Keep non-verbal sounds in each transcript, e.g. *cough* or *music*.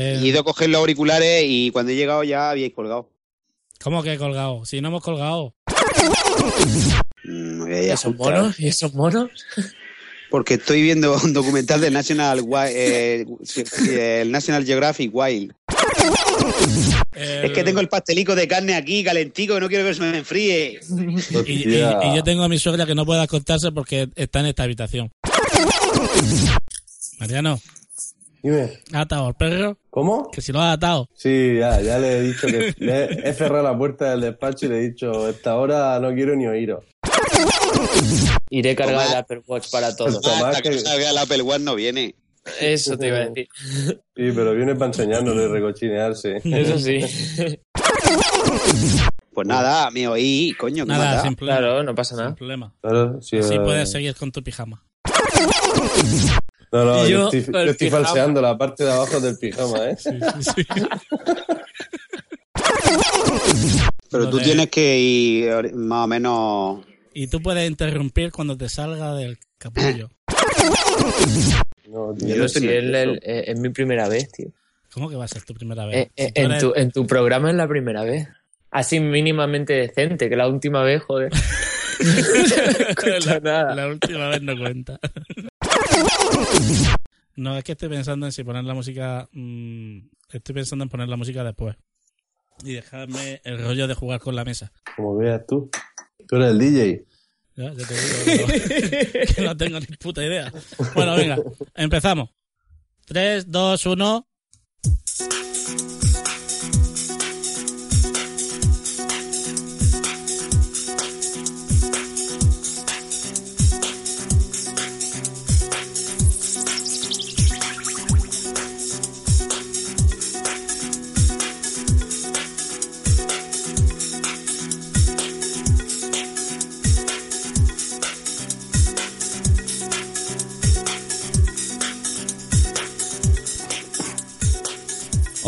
He ido a coger los auriculares y cuando he llegado ya habíais colgado. ¿Cómo que he colgado? Si no hemos colgado. Mm, ¿Y esos monos? ¿Y esos monos? Porque estoy viendo un documental de National eh, el National Geographic Wild. Es que tengo el pastelico de carne aquí, calentico, que no quiero que se me enfríe. Y, y- y yo tengo a mi suegra que no puede acostarse porque está en esta habitación. Mariano, Dime, ¿has atado al perro? ¿Cómo? Que si lo has atado. Sí, ya, ya le he dicho que le he cerrado la puerta del despacho y le he dicho, esta hora no quiero ni oíros. Iré cargado Tomás. el Apple Watch para todos. Tomás, Ah, hasta que que- salga el Apple One no viene. Eso te iba a decir. Sí, pero viene para enseñárnoslo y recochinearse. Eso sí. Pues nada, me oí, coño, que Nada, sin problema. Claro, no pasa Sin nada. problema. Claro, sí, Así eh, puedes seguir con tu pijama. No, no, yo, yo, estoy, yo estoy falseando la parte de abajo del pijama, ¿eh? Sí, sí, sí. *laughs* Pero tú tienes que ir más o menos... Y tú puedes interrumpir cuando te salga del capullo. *laughs* No, tío, Yo estoy es, el- es mi primera vez, tío. ¿Cómo que va a ser tu primera vez? Eh, Si eh, en, eres- tu, en tu programa es la primera vez. Así mínimamente decente, que la última vez, joder. *laughs* no escucho la, nada. la última vez no cuenta. No, es que estoy pensando en si poner la música. mm, estoy pensando en poner la música después. Y dejarme el rollo de jugar con la mesa. Como veas tú. Tú eres el DJ. Ya, ya te digo que, *laughs* que no tengo ni puta idea. Bueno, venga, empezamos. 3, 2, 1.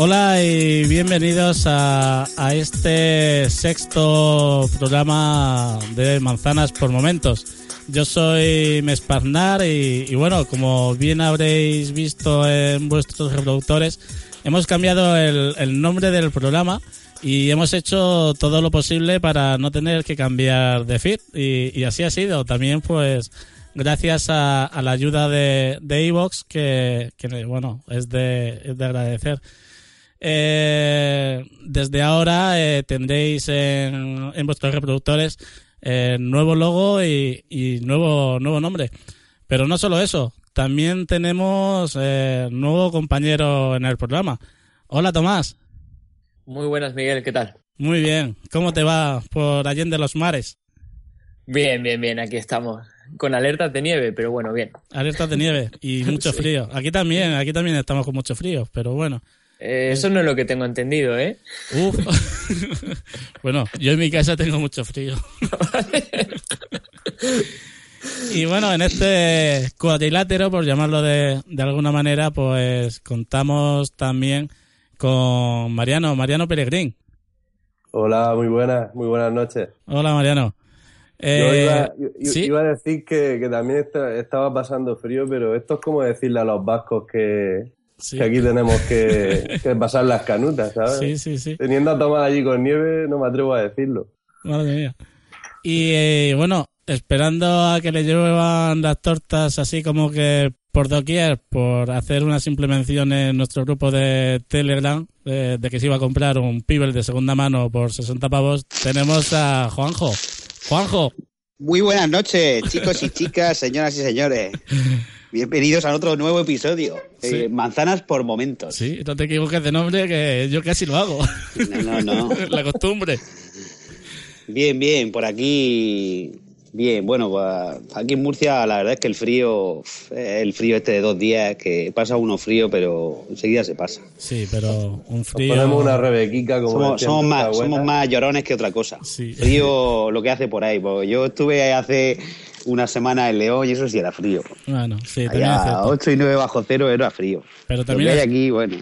Hola y bienvenidos a, a este sexto programa de Manzanas por Momentos. Yo soy Mespaznar y, bueno, como bien habréis visto en vuestros reproductores, hemos cambiado el, nombre del programa y hemos hecho todo lo posible para no tener que cambiar de feed y, así ha sido. También pues gracias a, a la ayuda de de Evox que, que, bueno, es de, es de agradecer. Eh, desde ahora eh, tendréis en, en vuestros reproductores eh, nuevo logo y, y nuevo, nuevo nombre. Pero no solo eso, también tenemos eh, nuevo compañero en el programa. Hola Tomás, Muy buenas, Miguel, ¿qué tal? muy bien. ¿Cómo te va por Allende los Mares? Bien, bien, bien, aquí estamos. Con alertas de nieve, pero bueno, bien. Alertas de nieve y *laughs* mucho frío. Aquí también, aquí también estamos con mucho frío, pero bueno. Eh, eso no es lo que tengo entendido, ¿eh? Uf. *laughs* bueno, yo en mi casa tengo mucho frío. *laughs* y bueno, en este cuadrilátero, por llamarlo de, de alguna manera, pues contamos también con Mariano, Mariano Peregrín. Hola, muy buenas, muy buenas noches. Hola Mariano. Yo Eh, iba, yo- yo sí. iba a decir que, que también esta- estaba pasando frío, pero esto es como decirle a los vascos que, sí. que aquí tenemos que, que pasar las canutas, ¿sabes? sí, sí, sí. Teniendo a tomar allí con nieve, no me atrevo a decirlo. Madre mía. Y eh, bueno, esperando a que le llevan las tortas así como que por doquier, por hacer una simple mención en nuestro grupo de Telegram, eh, de que se iba a comprar un Pibel de segunda mano por 60 pavos, tenemos a Juanjo. Juanjo, Muy buenas noches, chicos y chicas, señoras y señores. Bienvenidos a otro nuevo episodio. Sí. Manzanas por momentos. sí, no te equivoques de nombre, que yo casi lo hago. No, no, no. *laughs* La costumbre. Bien, bien, por aquí Bien, bueno, pues aquí en Murcia la verdad es que el frío, el frío este de dos días, que pasa uno frío, pero enseguida se pasa. Sí, pero un Nos frío. ponemos una rebequica como Somos, somos más, somos más llorones que otra cosa. Sí. Frío lo que hace por ahí. Pues yo estuve hace una semana en León y eso sí era frío. Bueno, sí, también es Allá cierto. 8 y 9 bajo cero era frío. Pero Lo también hay es- aquí, bueno,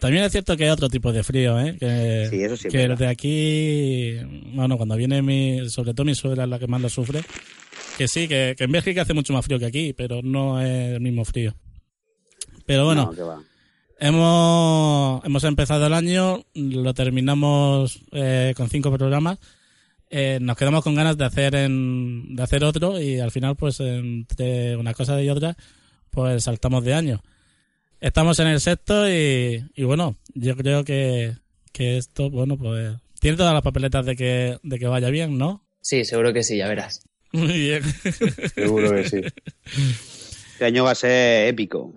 También es cierto que hay otro tipo de frío, ¿eh? Que, Sí, eso sí Que el verdad. de aquí, bueno, cuando viene mi, sobre todo mi suegra es la que más lo sufre, que sí, que, que en Bélgica hace mucho más frío que aquí, pero no es el mismo frío. Pero bueno, no, que va. hemos, hemos empezado el año, lo terminamos eh, con cinco programas, eh, nos quedamos con ganas de hacer en, de hacer otro y al final, pues entre una cosa y otra, pues saltamos de año. Estamos en el sexto y, y bueno, yo creo que, que esto, bueno, pues tiene todas las papeletas de que, de que vaya bien, ¿no? Sí, seguro que sí, ya verás. Muy bien. *laughs* Seguro que sí. Este año va a ser épico,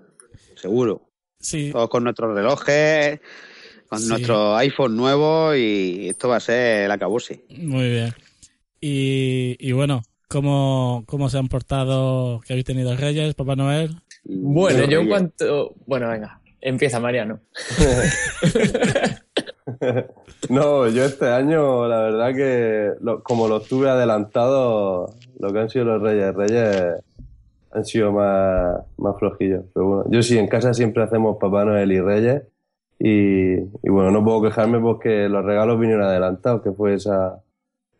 seguro. Sí, Todos con nuestros relojes, con Sí. nuestro iPhone nuevo y esto va a ser el acabose. muy bien. Y, y bueno, ¿cómo, ¿cómo se han portado que habéis tenido Reyes, Papá Noel? Bueno, yo en cuanto... Bueno, venga, empieza Mariano. *laughs* No, yo este año, la verdad que lo- como lo tuve adelantado, lo que han sido los Reyes Reyes han sido más, más flojillos. Pero bueno, yo sí, en casa siempre hacemos Papá Noel y Reyes. Y, y bueno, no puedo quejarme porque los regalos vinieron adelantados, que fue esa,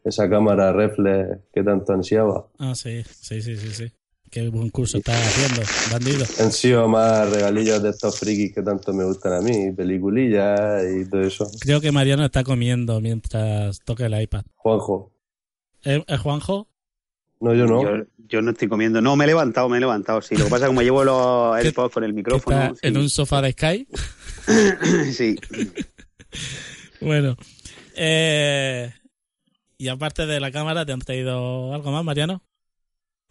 esa cámara reflex que tanto ansiaba. Ah, sí, sí, sí, sí, sí. Qué buen curso estás haciendo, bandido. Han sido más regalillos de estos frikis que tanto me gustan a mí, peliculillas y todo eso. Creo que Mariano está comiendo mientras toca el iPad. Juanjo. ¿Es, es Juanjo? No, yo no. Yo, yo no estoy comiendo. No, me he levantado, me he levantado. Sí, lo que pasa es que como llevo los ¿Qué- AirPods con el micrófono. está en un sofá de Sky. *laughs* *laughs* sí. Bueno. Eh, y aparte de la cámara, ¿te han traído algo más, Mariano?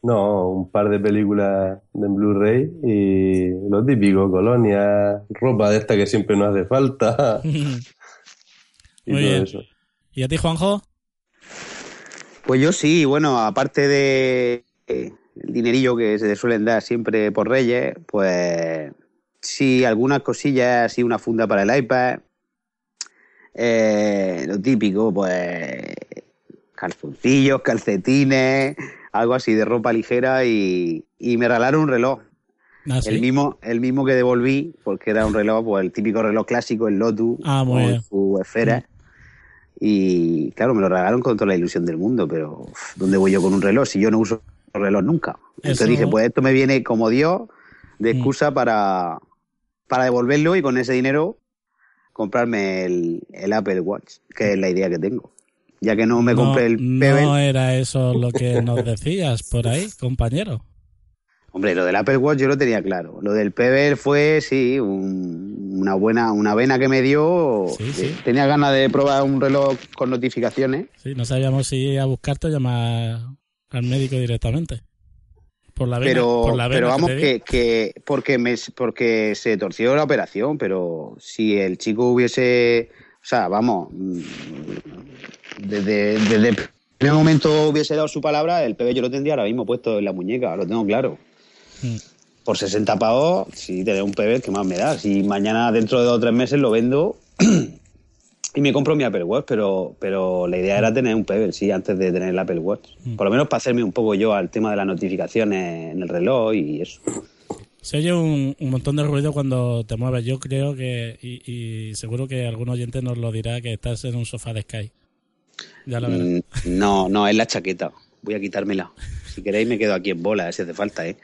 No, un par de películas de Blu-ray y lo típico, colonia, ropa de esta que siempre nos hace falta *laughs* y Muy todo bien. eso. ¿Y a ti, Juanjo? Pues yo sí, bueno, aparte de eh, el dinerillo que se le suelen dar siempre por Reyes, pues sí, algunas cosillas, así una funda para el iPad, eh, lo típico, pues calzoncillos, calcetines, algo así de ropa ligera y, y me regalaron un reloj. Ah, sí. El mismo, el mismo que devolví, porque era un reloj, pues el típico reloj clásico, el Lotus, Ah, con su esfera. Y claro, me lo regalaron con toda la ilusión del mundo, pero ¿dónde voy yo con un reloj si yo no uso reloj nunca? Entonces Eso- dije, pues esto me viene como Dios de Mm. excusa para, para devolverlo y con ese dinero comprarme el, el Apple Watch, que es la idea que tengo. Ya que no me no, compré el Pebble, no era eso lo que nos decías por ahí, compañero. Hombre, lo del Apple Watch yo lo tenía claro. Lo del Pebble fue, sí, un- una buena, una vena que me dio. Sí, sí. Tenía ganas de probar un reloj con notificaciones. Sí, no sabíamos si ir a buscarte o llamar al médico directamente. Por la vena, Pero, por la vena pero vamos, di. que, que porque, me, porque se torció la operación, pero si el chico hubiese, o sea, vamos, mm, desde, desde el primer momento hubiese dado su palabra, el PB yo lo tendría ahora mismo puesto en la muñeca, lo tengo claro. Mm. Por 60 pavos, si tener un PB, ¿qué más me da? Si mañana, dentro de dos o tres meses, lo vendo *clears throat* y me compro mi Apple Watch, pero, pero la idea era tener un Pebble, sí, antes de tener el Apple Watch. Mm. Por lo menos para hacerme un poco yo al tema de las notificaciones en el reloj y eso. Se oye un, un montón de ruido cuando te mueves. Yo creo que, y, y seguro que algún oyente nos lo dirá, que estás en un sofá de Sky. Ya lo verás. Mm, No, no, es la chaqueta. Voy a quitármela. Si queréis me quedo aquí en bola, si hace falta, ¿eh?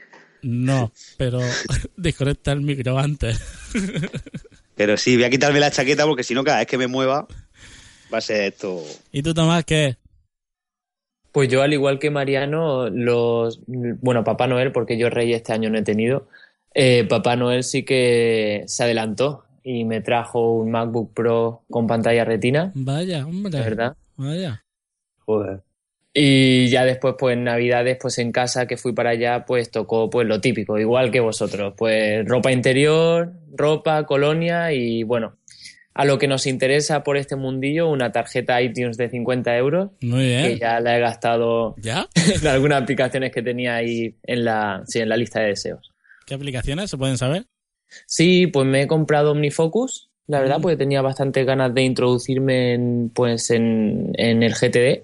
No, pero *laughs* desconecta el micro antes. *laughs* Pero sí, voy a quitarme la chaqueta porque si no, cada vez que me mueva va a ser esto... ¿Y tú, Tomás, qué? Pues yo, al igual que Mariano, los. Bueno, Papá Noel, porque yo Rey este año no he tenido. eh, Papá Noel sí que se adelantó y me trajo un MacBook Pro con pantalla retina, Vaya, hombre. verdad. Vaya. Joder. Y ya después, pues en Navidades, pues en casa que fui para allá, pues tocó pues lo típico, igual que vosotros. Pues ropa interior, ropa, colonia y bueno, a lo que nos interesa por este mundillo, una tarjeta iTunes de 50 euros. Muy bien. Que ya la he gastado ¿Ya? *laughs* en algunas aplicaciones que tenía ahí en la, sí, en la lista de deseos. ¿Qué aplicaciones se pueden saber? Sí, pues me he comprado OmniFocus, la verdad, Mm. porque tenía bastante ganas de introducirme en, pues en, en el GTD.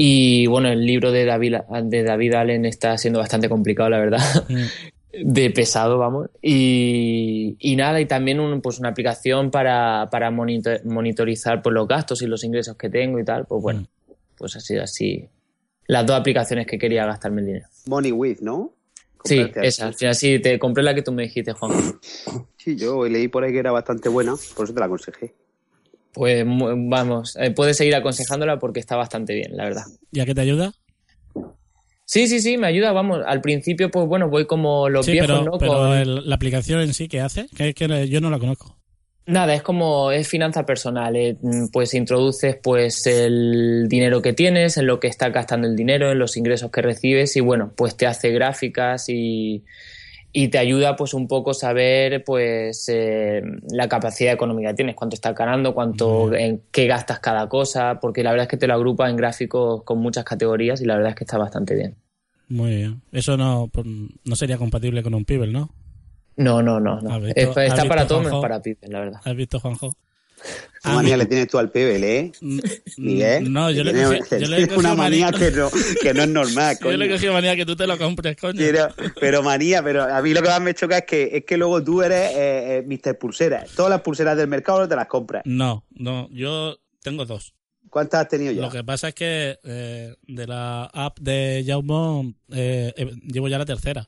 Y bueno, el libro de David, de David Allen está siendo bastante complicado, la verdad. *laughs* Mm. de pesado, vamos. Y, y nada, y también un, pues una aplicación para, para monitor- monitorizar pues, los gastos y los ingresos que tengo y tal. Pues bueno, pues ha sido así. Las dos aplicaciones que quería gastarme el dinero. Money with, ¿no? Sí, esa. Al así. final sí, te compré la que tú me dijiste, Juan. Sí, yo leí por ahí que era bastante buena, por eso te la aconsejé. Pues vamos, eh, puedes seguir aconsejándola porque está bastante bien, la verdad. ¿Y a qué te ayuda? Sí, sí, sí, me ayuda, vamos. Al principio, pues bueno, voy como los sí, viejos, pero, ¿no? pero Con- el- la aplicación en sí, ¿qué hace? Que, que yo no la conozco. Nada, es como, es finanza personal. eh, mm, Pues introduces pues el dinero que tienes, en lo que estás gastando el dinero, en los ingresos que recibes y bueno, pues te hace gráficas y, y te ayuda pues un poco saber pues eh, la capacidad económica que tienes, cuánto estás ganando, cuánto, en qué gastas cada cosa, porque la verdad es que te lo agrupa en gráficos con muchas categorías y la verdad es que está bastante bien. Muy bien. Eso no, pues, no sería compatible con un Pibel, ¿no? No, no, no, no. ¿Has visto- Es- has está para todo menos para pibes, la verdad. ¿Has visto, Juanjo? ¿Qué manía le tienes tú al PBL, eh? Mm, Miguel. No, yo le, cogí- yo le he *laughs* una manía manía. que no, que no es normal, *laughs* Yo le he coño. cogido manía que tú te lo compres, coño. Pero, pero manía, pero a mí lo que más me choca es que, es que luego tú eres eh, eh, Mr. Pulsera. Todas las pulseras del mercado te las compras. No, no, yo tengo dos. ¿Cuántas has tenido ya? Lo que pasa es que eh, de la app de Jaume eh, eh, llevo ya la tercera.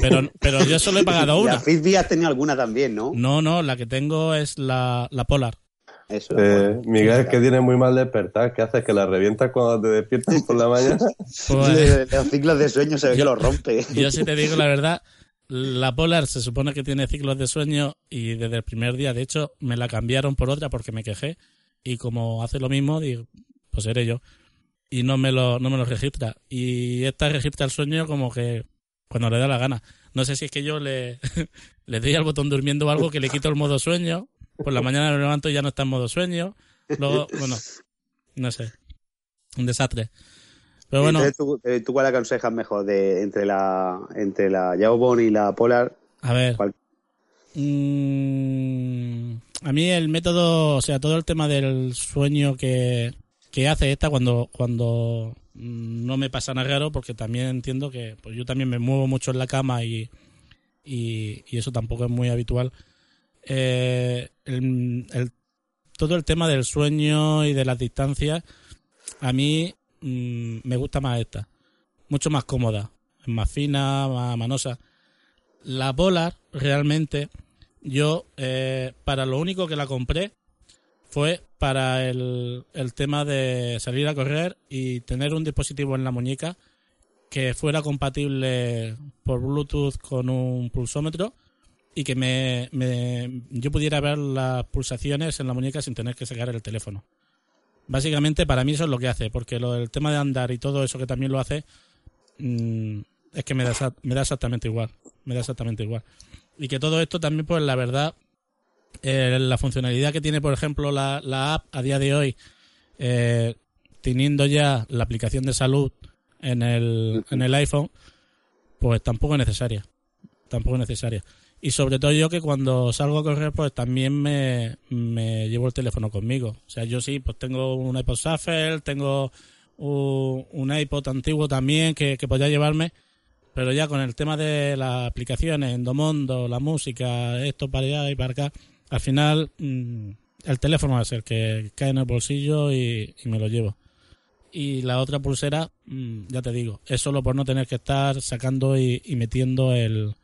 Pero, pero yo solo he *laughs* pagado una. La Fitbit has tenido alguna también, ¿no? No, no, la que tengo es la, la Polar. Eso. Eh. Miguel, es que tienes muy mal despertar. ¿Qué haces? ¿Que la revientas cuando te despiertas por la mañana? *laughs* Pues, Los ciclos de sueño se ve que los rompe. *laughs* yo si te digo la verdad, la Polar se supone que tiene ciclos de sueño y desde el primer día, de hecho, me la cambiaron por otra porque me quejé y como hace lo mismo, digo, pues seré yo. Y no me lo, no me lo registra. Y esta registra el sueño como que cuando le da la gana. No sé si es que yo le, *laughs* le doy al botón durmiendo o algo que le quito el modo sueño. Por la mañana me levanto y ya no está en modo sueño. Luego, bueno, no sé. Un desastre. Pero bueno, Entonces, ¿tú, eh, ¿tú cuál aconsejas mejor de, entre la entre la Jawbone y la Polar? a ver. ¿Cuál? Mm, a mí el método, o sea, todo el tema del sueño que, que hace esta cuando, cuando no me pasa nada raro, porque también entiendo que pues yo también me muevo mucho en la cama y, y, eso tampoco es muy habitual. Eh, el- todo el tema del sueño y de las distancias, a mí mm, me gusta más esta. Mucho más cómoda, más fina, más manosa. La Polar, realmente, yo, eh, para lo único que la compré fue para el, el tema de salir a correr y tener un dispositivo en la muñeca que fuera compatible por Bluetooth con un pulsómetro y que me, me- yo pudiera ver las pulsaciones en la muñeca sin tener que sacar el teléfono. Básicamente para mí eso es lo que hace, porque lo del tema de andar y todo eso que también lo hace, mm, es que me da, me da exactamente igual. Me da exactamente igual. Y que todo esto también, pues la verdad, eh, la funcionalidad que tiene, por ejemplo, la, la app a día de hoy, eh, teniendo ya la aplicación de salud en el, en el iPhone, pues tampoco es necesaria. Tampoco es necesaria. Y sobre todo yo que cuando salgo a correr, pues también me, me llevo el teléfono conmigo. O sea, yo sí, pues tengo un iPod Shuffle, tengo un, iPod antiguo también que, que podría llevarme, pero ya con el tema de las aplicaciones, Endomondo, la música, esto para allá y para acá, al final mm, el teléfono es el que cae en el bolsillo y, y me lo llevo. Y la otra pulsera, mm, ya te digo, es solo por no tener que estar sacando y, y metiendo el,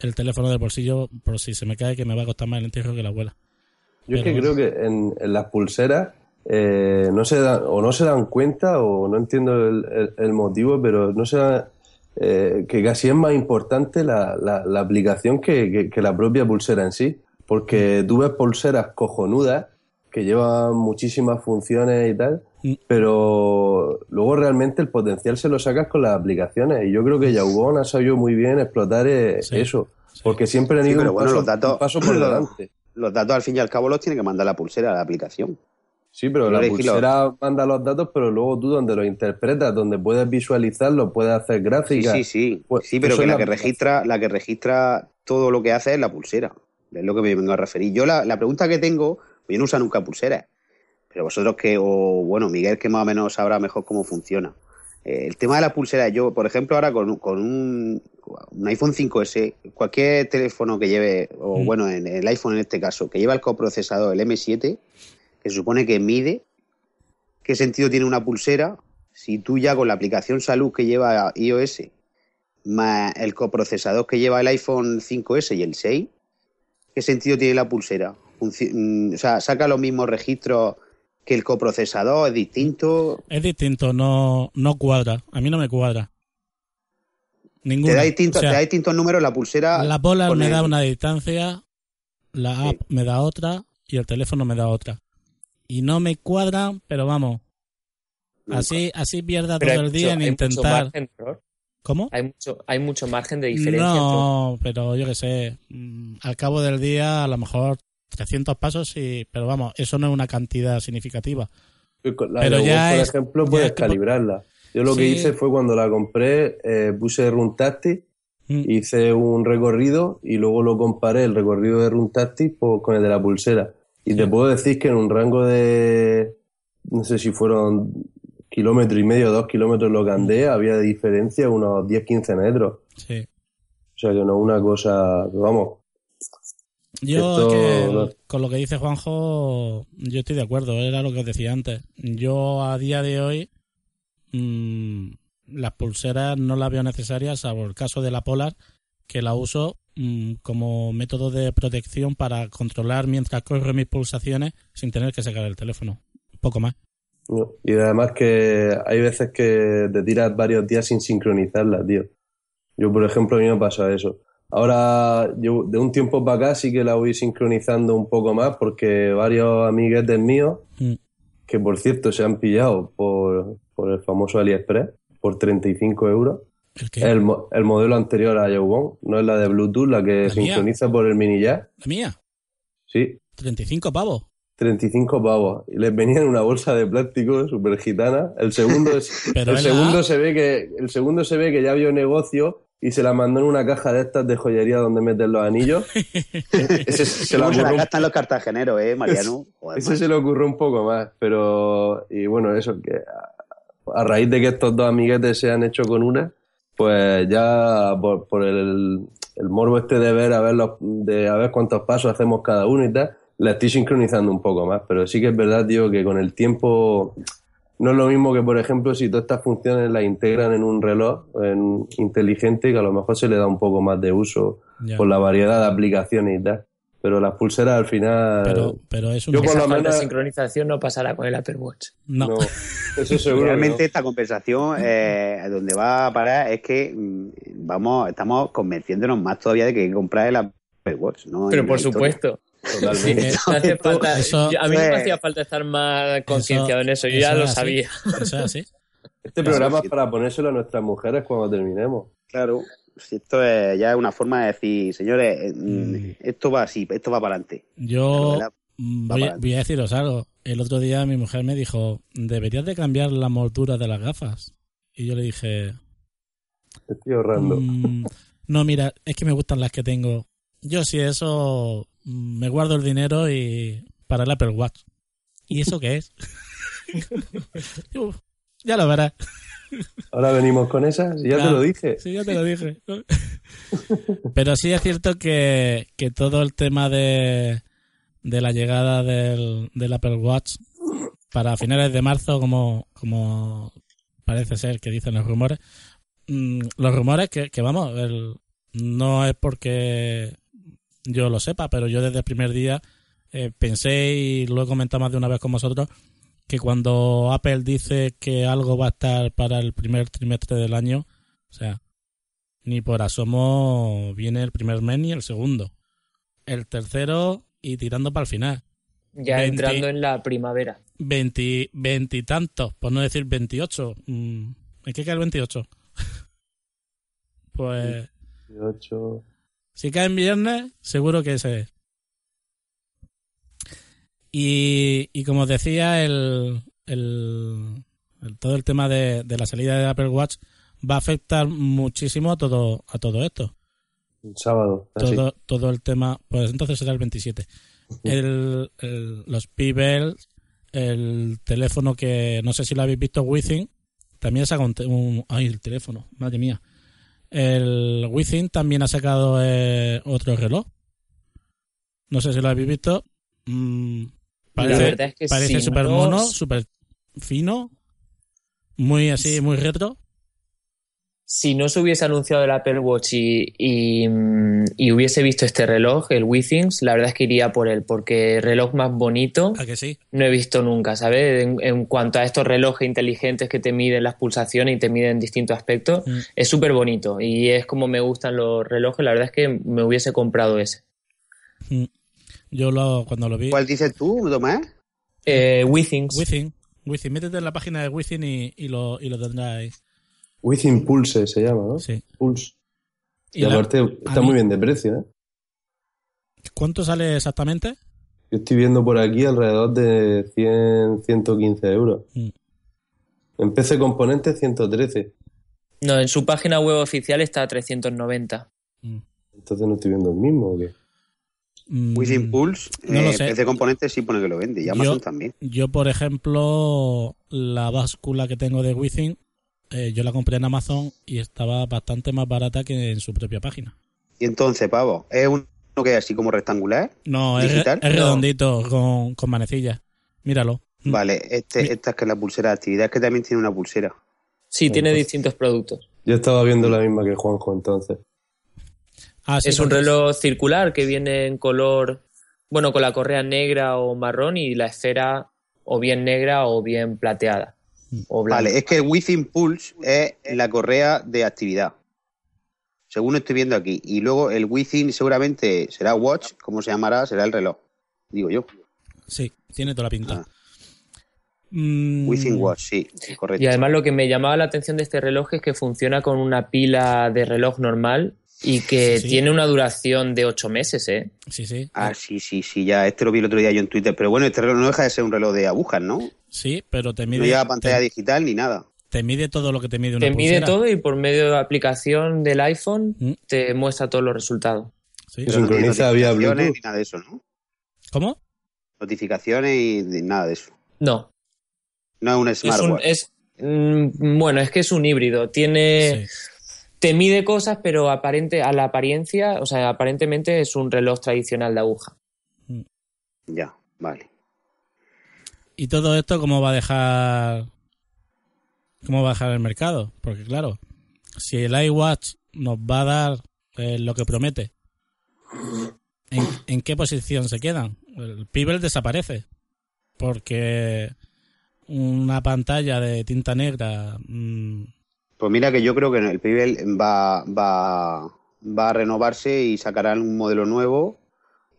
el teléfono del bolsillo por si se me cae que me va a costar más el entierro que la abuela. Yo es que creo que en, en las pulseras eh, no se dan, o no se dan cuenta o no entiendo el, el- el motivo, pero no se dan, eh, que casi es más importante la, la- la aplicación que, que- que la propia pulsera en sí. Porque tú ves pulseras cojonudas que llevan muchísimas funciones y tal, Mm. pero luego realmente el potencial se lo sacas con las aplicaciones. Y yo creo que Yaubon ha sabido muy bien explotar eh, Sí. eso. Porque siempre han Sí, ido pero un, bueno, paso, los datos- un paso por *clears throat* delante. los datos al fin y al cabo los tiene que mandar la pulsera a la aplicación. Sí, pero la los- pulsera manda los datos, pero luego tú donde los interpretas, donde puedes visualizarlo, puedes hacer Sí, gráficas. sí, sí. Pues sí, pero que la la que registra, la que registra todo lo que hace es la pulsera. Es lo que me vengo a referir. Yo la, la pregunta que tengo, yo no uso nunca pulseras. Pero vosotros que, o bueno, Miguel que más o menos sabrá mejor cómo funciona. Eh, el tema de la pulsera, yo, por ejemplo, ahora con, un- con un, un iPhone 5S, cualquier teléfono que lleve, o Mm. bueno, en el iPhone en este caso, que lleva el coprocesador, el M7, que se supone que mide qué sentido tiene una pulsera si tú ya con la aplicación salud que lleva iOS más el coprocesador que lleva el iPhone 5S y el 6, ¿qué sentido tiene la pulsera? Mm, o sea, saca los mismos registros que el coprocesador, es distinto. Es distinto, no, no cuadra. A mí no me cuadra. Ninguna. Te da, distinto, O sea, te da distintos números la pulsera. la Polar con me el- da una distancia, la Sí. app me da otra y el teléfono me da otra. Y no me cuadran, pero vamos, así así pierda Pero todo el día mucho- en hay mucho intentar. margen. ¿Cómo? Hay mucho, hay mucho margen de diferencia. No, pero yo qué sé, mm, al cabo del día a lo mejor 300 pasos, y, pero vamos, eso no es una cantidad significativa. La Pero ya por es- ejemplo, puedes calibrarla. Yo lo que hice fue cuando la compré, eh, puse Runtastic, Mm. hice un recorrido y luego lo comparé el recorrido de Runtastic pues, con el de la pulsera. Y te puedo decir que en un rango de, no sé si fueron kilómetro y medio, dos kilómetros lo que andé, había diferencia unos 10-15 metros. Sí. O sea que no es una cosa, vamos, Yo Esto- es que con lo que dice Juanjo, yo estoy de acuerdo, era lo que os decía antes. Yo a día de hoy mm, las pulseras no las veo necesarias, salvo el caso de la Polar, que la uso mm, como método de protección para controlar mientras corro mis pulsaciones sin tener que sacar el teléfono. Poco más. No. Y además que hay veces que te tiras varios días sin sincronizarla, tío. Yo, por ejemplo, a mí me pasa eso. Ahora, yo de un tiempo para acá sí que la voy sincronizando un poco más porque varios amiguetes míos, Mm. que por cierto se han pillado por, por el famoso AliExpress, por 35 euros, ¿El qué? el, el modelo anterior a Yobon, no es la de Bluetooth, la que ¿La mía? sincroniza por el mini jack. ¿La mía? Sí, 35 pavos. 35 pavos. Y les venía en una bolsa de plástico súper gitana. El segundo, es, *laughs* el la segundo se ve que el segundo se ve que ya vio negocio y se la mandó en una caja de estas de joyería donde meten los anillos. *laughs* ese se, ¿Cómo se la ocurrió, gastan los cartageneros, eh, Mariano? Joder, ese se le ocurrió un poco más. Pero, y bueno, eso, que a, a raíz de que estos dos amiguetes se han hecho con una, pues ya por, por el, el morbo este de ver a ver, los, de a ver cuántos pasos hacemos cada uno y tal, la estoy sincronizando un poco más. Pero sí que es verdad, tío, que con el tiempo no es lo mismo que, por ejemplo, si todas estas funciones las integran en un reloj en inteligente, que a lo mejor se le da un poco más de uso Ya. por la variedad de aplicaciones y tal. Pero las pulseras al final... Pero, pero es un... Yo por Esa menos- sincronización no pasará con el Apple Watch. No. no, eso seguro. Realmente no. esta conversación eh, donde va a parar es que mm, vamos, estamos convenciéndonos más todavía de que hay que comprar el Apple Watch, ¿no? Pero por la historia. supuesto. Totalmente. Hace falta- Eso- yo- a mí no me hacía falta estar más concienciado en eso, yo ya lo así. sabía. Eso es así. *laughs* Este programa es para ponérselo a nuestras mujeres cuando terminemos. Claro, si esto es ya es una forma de decir, señores, eh, mm, Mm. esto va así, esto va para adelante. Yo voy, para voy a deciros algo. El otro día mi mujer me dijo, deberías de cambiar la moldura de las gafas. Y yo le dije, Estoy ahorrando. "Mm, no, mira, es que me gustan las que tengo. Yo si eso me guardo el dinero y para el Apple Watch. ¿Y eso qué es? *laughs* Uf, ya lo verás. Ahora venimos con esas, ya te lo dije. Sí, ya te lo dije. Pero sí es cierto que, que todo el tema de, de la llegada del, del Apple Watch para finales de marzo, como, como parece ser que dicen los rumores, mm, los rumores que, que vamos, el- no es porque yo lo sepa, pero yo desde el primer día eh, pensé y lo he comentado más de una vez con vosotros que cuando Apple dice que algo va a estar para el primer trimestre del año, o sea, ni por asomo viene el primer mes ni el segundo. El tercero y tirando para el final. Ya 20. entrando en la primavera. Veinti, veintitantos, por no decir veintiocho. Mm, ¿En qué cae el veintiocho? *laughs* pues 18. Si cae en viernes, seguro que ese es. Y, y como os decía, el, el, el- todo el tema de, de la salida de Apple Watch va a afectar muchísimo a todo, a todo esto. El sábado. así. Todo, todo el tema, pues entonces será el 27. El, el- los Pebbles, el teléfono que no sé si lo habéis visto, Within, también saca un, un- ay, el teléfono, madre mía. El Within también ha sacado eh, otro reloj. No sé si lo habéis visto. Mm, parece es que súper no- mono, súper fino, muy así, muy retro. Si no se hubiese anunciado el Apple Watch y, y, y hubiese visto este reloj, el Withings, la verdad es que iría por él, porque reloj más bonito ¿A que sí? no he visto nunca, ¿sabes? En, en cuanto a estos relojes inteligentes que te miden las pulsaciones y te miden distintos aspectos, Mm. es súper bonito y es como me gustan los relojes, la verdad es que me hubiese comprado ese. Mm. Yo lo, cuando lo vi... ¿Cuál dices tú, Tomás? Eh, Withings. Within. Within. Métete en la página de Within y, y lo, y lo tendrás ahí. Within Pulse se llama, ¿no? Sí. Pulse. Y, Y la- aparte está mí- muy bien de precio, ¿eh? ¿Cuánto sale exactamente? Yo estoy viendo por aquí alrededor de 100, 115 euros. Mm. En PC Componentes 113. No, en su página web oficial está a 390. Mm. Entonces no estoy viendo el mismo, ¿o qué? Mm, Within Pulse. no lo eh, sé. PC Componentes sí pone que lo vende. Y Amazon Yo- también. Yo, por ejemplo, la báscula que tengo de Within, eh, yo la compré en Amazon y estaba bastante más barata que en su propia página. Y entonces, pavo, ¿es uno que es así como rectangular? No, es, redondito con, con manecillas. Míralo. Mm. Vale, este, esta es que es la pulsera de actividad, es que también tiene una pulsera. Sí, tiene pues- distintos productos. Yo estaba viendo la misma que Juanjo entonces. Ah, sí, es un reloj circular que viene en color, bueno, con la correa negra o marrón y la esfera o bien negra o bien plateada. O. Vale, es que el Within Pulse es la correa de actividad. Según estoy viendo aquí. Y luego el Within seguramente será Watch, como se llamará, será el reloj. Digo yo. Sí, tiene toda la pinta. Ah. Mm, Within Watch, sí, correcto. Y además lo que me llamaba la atención de este reloj es que funciona con una pila de reloj normal y que Sí. tiene una duración de ocho meses, ¿eh? Sí, sí. Ah, sí, sí, sí, ya. Este lo vi el otro día yo en Twitter. Pero bueno, este reloj no deja de ser un reloj de agujas, ¿no? Sí, pero te No mide, lleva pantalla te, digital ni nada. te mide todo lo que te mide una Te mide todo y por medio de la aplicación del iPhone Mm. te muestra todos los resultados. Sí. Pero- sincroniza no vía Bluetooth. Ni nada de eso, ¿no? ¿Cómo? Notificaciones y nada de eso. No, No es un es un, smartwatch. es, mm, bueno, es que es un híbrido. Tiene, Sí. Te mide cosas, pero aparente, a la apariencia, o sea, aparentemente es un reloj tradicional de aguja. Ya, vale. ¿Y todo esto cómo va a dejar cómo va a dejar el mercado? Porque claro, si el iWatch nos va a dar eh, lo que promete, ¿en, en qué posición se quedan? El Pebble desaparece porque una pantalla de tinta negra mm, Pues mira que yo creo que el Pebble va, va, va a renovarse y sacarán un modelo nuevo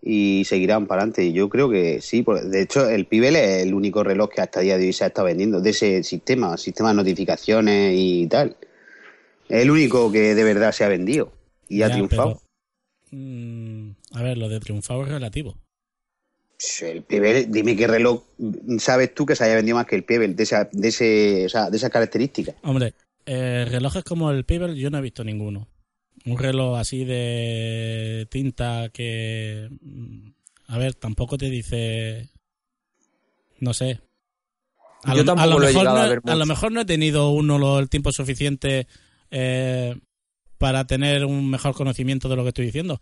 y seguirán para adelante. Yo creo que sí. De hecho, el Pebble es el único reloj que hasta el día de hoy se ha estado vendiendo de ese sistema, sistema de notificaciones y tal. Es el único que de verdad se ha vendido y ha triunfado. pero, mm, a ver, lo de triunfado es relativo. El Pebble, dime qué reloj sabes tú que se haya vendido más que el Pebble de, esa, de, ese, o sea, de esas características. Hombre, eh, relojes como el Pebble yo no he visto ninguno. Un reloj así de tinta que... mm, A ver, tampoco te dice... No sé. A Yo lo, a tampoco lo lo he mejor llegado no, a ver a lo mucho. mejor no he tenido uno lo- el tiempo suficiente eh, para tener un mejor conocimiento de lo que estoy diciendo.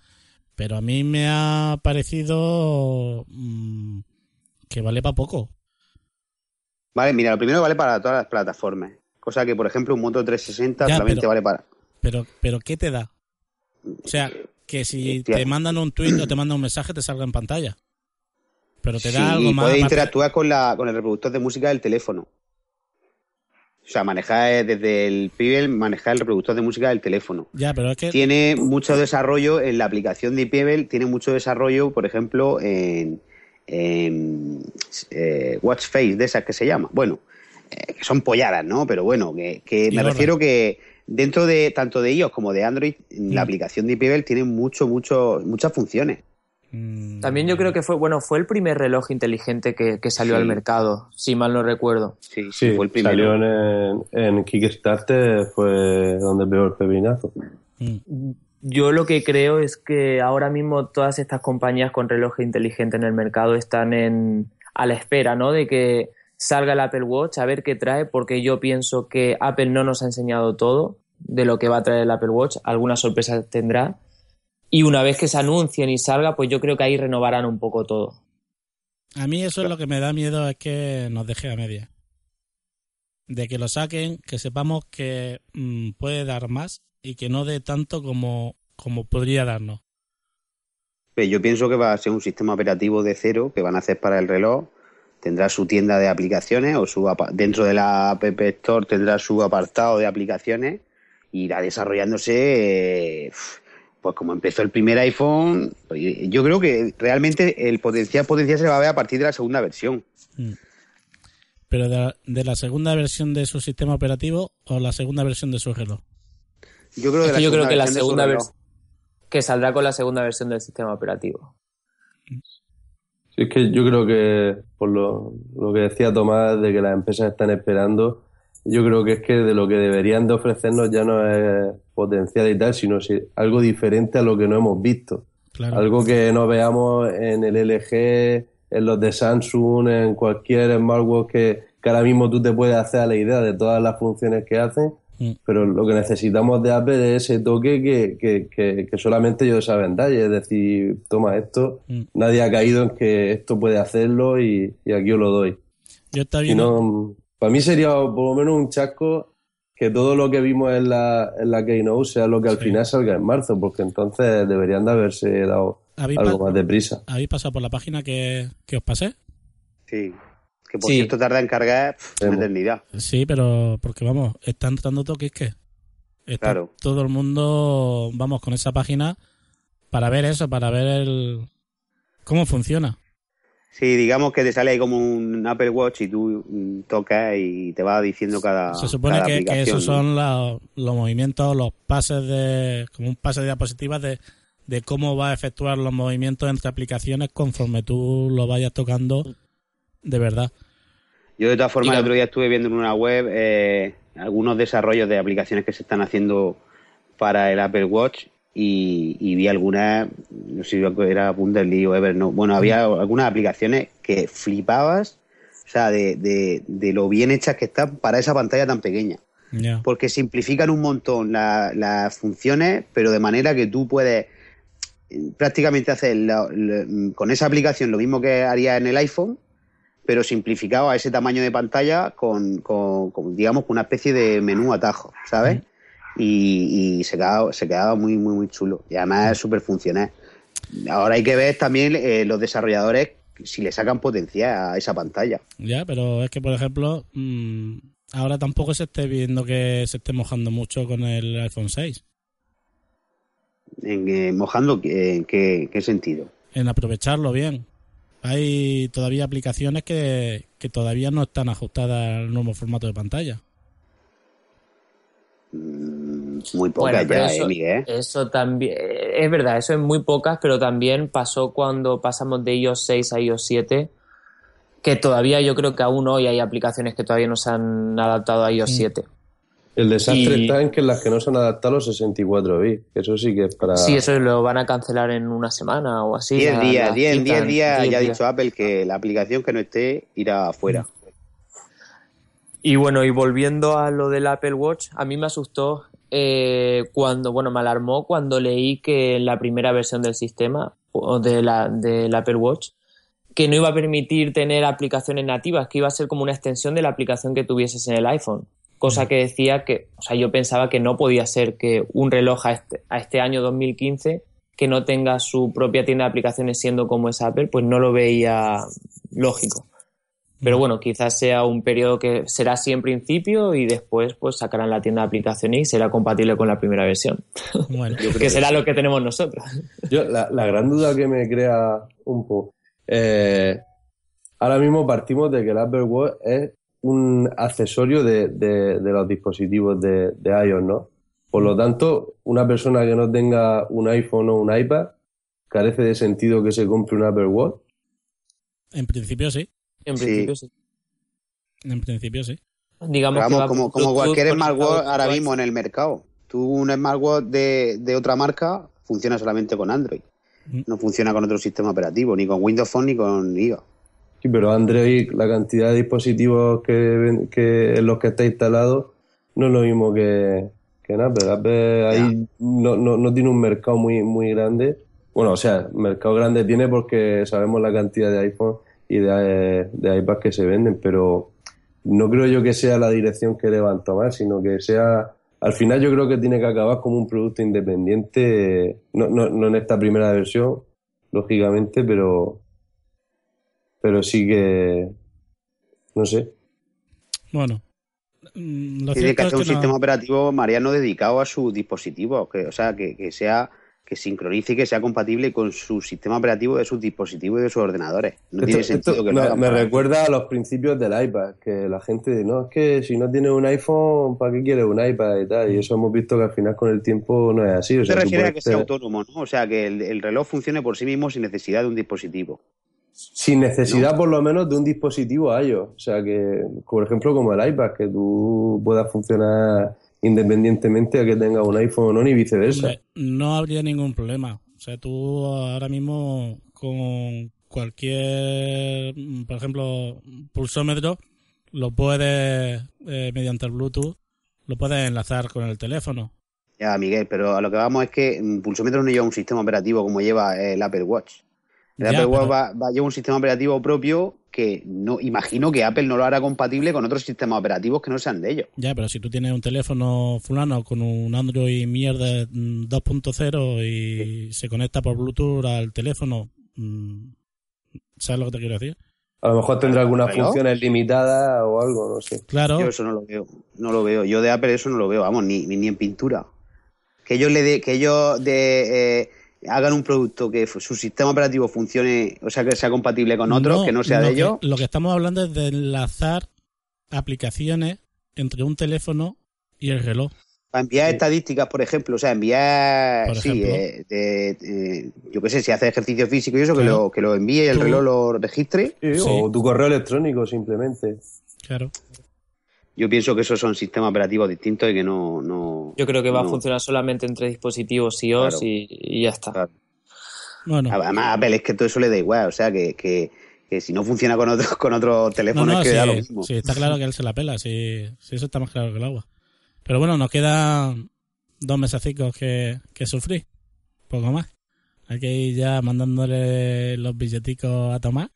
Pero a mí me ha parecido mm, que vale para poco. Vale, mira, lo primero vale para todas las plataformas. Cosa que, por ejemplo, un Moto 360 Ya, solamente pero- vale para. Pero, pero ¿qué te da? O sea, que si Hostia. te mandan un tweet o te mandan un mensaje te salga en pantalla. Pero te da Sí, algo más. puedes interactuar con, la, con el reproductor de música del teléfono. O sea, manejar eh, desde el Pebble, manejar el reproductor de música del teléfono. Ya, pero es que. Tiene mucho desarrollo en la aplicación de Pebble, tiene mucho desarrollo, por ejemplo, en, en eh, Watch Face, de esas que se llama. Bueno, eh, que son polladas, ¿no? Pero bueno, que, me refiero que dentro de tanto de iOS como de Android, Mm. la aplicación de Pebble tiene mucho, mucho, muchas funciones. Mm, También yo creo que fue, bueno, fue el primer reloj inteligente que, que salió Sí. al mercado, si mal no recuerdo. Sí, sí, Sí, fue el primero. salió en, en Kickstarter, fue donde pegó el pepinazo. mm. Yo lo que creo es que ahora mismo todas estas compañías con reloj inteligente en el mercado están en, a la espera, ¿no? De que salga el Apple Watch, a ver qué trae, porque yo pienso que Apple no nos ha enseñado todo de lo que va a traer el Apple Watch, algunas sorpresas tendrá. Y una vez que se anuncien y salga, pues yo creo que ahí renovarán un poco todo. A mí eso es lo que me da miedo, es que nos deje a media. De que lo saquen, que sepamos que mm, puede dar más y que no dé tanto como, como podría darnos. Pues yo pienso que va a ser un sistema operativo de cero que van a hacer para el reloj. Tendrá su tienda de aplicaciones o su dentro de la App Store tendrá su apartado de aplicaciones. e Irá desarrollándose, eh, pues como empezó el primer iPhone. pues, Yo creo que realmente el potencial potencial se va a ver a partir de la segunda versión. Pero de la, de la segunda versión de su sistema operativo o la segunda versión de su reloj. Yo creo, Es de que yo creo que la versión de su segunda versión que saldrá con la segunda versión del sistema operativo. Es que yo creo que, por lo, lo que decía Tomás, de que las empresas están esperando, yo creo que es que de lo que deberían de ofrecernos ya no es potencial y tal, sino si- algo diferente a lo que no hemos visto. Claro. Algo que no veamos en el LG, en los de Samsung, en cualquier smartwatch que, que ahora mismo tú te puedes hacer a la idea de todas las funciones que hacen, Mm. pero lo que necesitamos de Apple es ese toque que, que, que, que solamente ellos saben dar, es decir, toma esto, Mm. nadie ha caído en que esto puede hacerlo y, y aquí os lo doy. Yo estaba Si viendo, no, para mí sería por lo menos un chasco que todo lo que vimos en la, en la Keynote sea lo que al Sí. final salga en marzo, porque entonces deberían de haberse dado ¿habéis, algo más deprisa. habéis pasado por la página que, que os pasé? Sí. Que por Sí. cierto tarda en cargar una eternidad. Sí, pero porque vamos, están dando toques que está Claro. todo el mundo, vamos, con esa página para ver eso, para ver el cómo funciona. Sí, digamos que te sale ahí como un Apple Watch y tú mm, tocas y te va diciendo cada. Se supone cada que, esos son los movimientos, los pases de, como un pase de diapositivas de, de cómo va a efectuar los movimientos entre aplicaciones conforme tú lo vayas tocando de verdad. Yo de todas formas el otro día estuve viendo en una web eh, algunos desarrollos de aplicaciones que se están haciendo para el Apple Watch y, y vi algunas, no sé si era Bundesly o Evernote, bueno, había algunas aplicaciones que flipabas, o sea, de, de, de lo bien hechas que están para esa pantalla tan pequeña. Porque simplifican un montón la- las funciones, pero de manera que tú puedes eh, prácticamente hacer la- la- con esa aplicación lo mismo que haría en el iPhone, pero simplificado a ese tamaño de pantalla con, con- con, digamos, una especie de menú atajo, ¿sabes? Y, y se quedaba, se quedaba muy, muy, muy chulo. Y además es súper funcional. Ahora hay que ver también eh, los desarrolladores si le sacan potencial a esa pantalla. Ya, pero es que, por ejemplo, mm, ahora tampoco se esté viendo que se esté mojando mucho con el iPhone 6. En, eh, mojando, ¿en qué, qué sentido? En aprovecharlo bien. Hay todavía aplicaciones que, que todavía no están ajustadas al nuevo formato de pantalla. Mm, Muy pocas Bueno, pero ya, eso, eh, eso también, es verdad, eso es muy pocas, pero también pasó cuando pasamos de iOS 6 a iOS 7, que todavía yo creo que aún hoy hay aplicaciones que todavía no se han adaptado a iOS Mm. 7. El desastre Y- está en que las que no se han adaptado a los 64 bits, eso sí que es para... Sí, eso lo van a cancelar en una semana o así. 10 la- días, la 10 en 10 quitan, días 10 ya ha días. dicho Apple que la aplicación que no esté irá afuera. Y bueno, y volviendo a lo del Apple Watch, a mí me asustó eh, cuando, bueno, me alarmó cuando leí que en la primera versión del sistema o de la, del Apple Watch, que no iba a permitir tener aplicaciones nativas, que iba a ser como una extensión de la aplicación que tuvieses en el iPhone. Cosa que decía que, o sea, yo pensaba que no podía ser que un reloj a este, a este año 2015 que no tenga su propia tienda de aplicaciones siendo como es Apple, pues no lo veía lógico. Pero bueno, quizás sea un periodo que será así en principio y después pues sacarán la tienda de aplicaciones y será compatible con la primera versión, *laughs* Bueno, que será lo que tenemos nosotros. Yo, la, la gran duda que me crea un poco. eh, ahora mismo partimos de que el Apple Watch es un accesorio de, de- de los dispositivos de, de iOS, ¿no? Por lo tanto, una persona que no tenga un iPhone o un iPad carece de sentido que se compre un Apple Watch. En principio sí. En principio sí. En principio sí. Digamos que como, como Bluetooth cualquier smartwatch ahora mismo en el mercado. Tú un smartwatch de, de otra marca funciona solamente con Android. Mm. No funciona con otro sistema operativo, ni con Windows Phone ni con iOS. Sí, pero Android, la cantidad de dispositivos que, que en los que está instalado no es lo mismo que, que en Apple. Apple ahí no, no, no tiene un mercado muy, muy grande. Bueno, o sea, mercado grande tiene porque sabemos la cantidad de iPhone y de, de iPad que se venden, pero no creo yo que sea la dirección que deban tomar, sino que sea... Al final yo creo que tiene que acabar como un producto independiente, no, no, no en esta primera versión, lógicamente, pero pero sí que no sé Bueno. mm, Lo Tiene que cierto es hacer un que no- sistema operativo Mariano dedicado a sus dispositivos, que, o sea, que, que sea que sincronice y que sea compatible con su sistema operativo de sus dispositivos y de sus ordenadores. No tiene sentido esto que lo me, hagan me recuerda a los principios del iPad que la gente dice, no es que si no tienes un iPhone ¿para qué quieres un iPad y tal? y eso hemos visto que al final con el tiempo no es así o Se sea, a que sea autónomo, ¿no? O sea, que el, el reloj funcione por sí mismo sin necesidad de un dispositivo. Sin necesidad por lo menos de un dispositivo iOS o sea que por ejemplo como el iPad que tú puedas funcionar independientemente a que tengas un iPhone o no ni viceversa no habría ningún problema. O sea, tú ahora mismo con cualquier, por ejemplo, pulsómetro, lo puedes, eh, mediante el Bluetooth, lo puedes enlazar con el teléfono. Ya, Miguel, pero a lo que vamos es que mm, Pulsómetro no lleva un sistema operativo como lleva el Apple Watch. El Ya, Apple Watch pero- va, va- lleva un sistema operativo propio que no imagino que Apple no lo hará compatible con otros sistemas operativos que no sean de ellos. Ya, pero si tú tienes un teléfono fulano con un Android mierda mm, 2.0 y se conecta por Bluetooth al teléfono, mm, ¿sabes lo que te quiero decir? a lo mejor tendrá algunas funciones limitadas o algo no sé Claro, Yo eso no lo veo, no lo veo. Yo de Apple eso no lo veo, vamos, ni, ni, ni en pintura. Que ellos le de, que ellos de, eh, hagan un producto que su sistema operativo funcione, o sea, que sea compatible con otros, que no sea de que- ellos. Lo que estamos hablando es de enlazar aplicaciones entre un teléfono y el reloj. Para enviar estadísticas, por ejemplo, o sea, enviar, Por sí, ejemplo. eh, de- eh, yo qué sé, si hace ejercicio físico y eso, que, lo, que lo envíe y el reloj lo registre. Sí, Sí. o tu correo electrónico simplemente Claro. Yo pienso que esos son sistemas operativos distintos y que no... no Yo creo que va no. a funcionar solamente entre dispositivos iOS Claro. y, y ya está. Claro. Bueno, Además, a Apple es que todo eso le da igual, o sea, que, que, que si no funciona con otros *laughs* con otros no, teléfonos no, es que sí, da lo mismo. sí, está claro que él se la pela, sí, sí, eso está más claro que el agua. Pero bueno, nos quedan dos mesacicos que, que sufrir, poco más. Hay que ir ya mandándole los billeticos a tomar.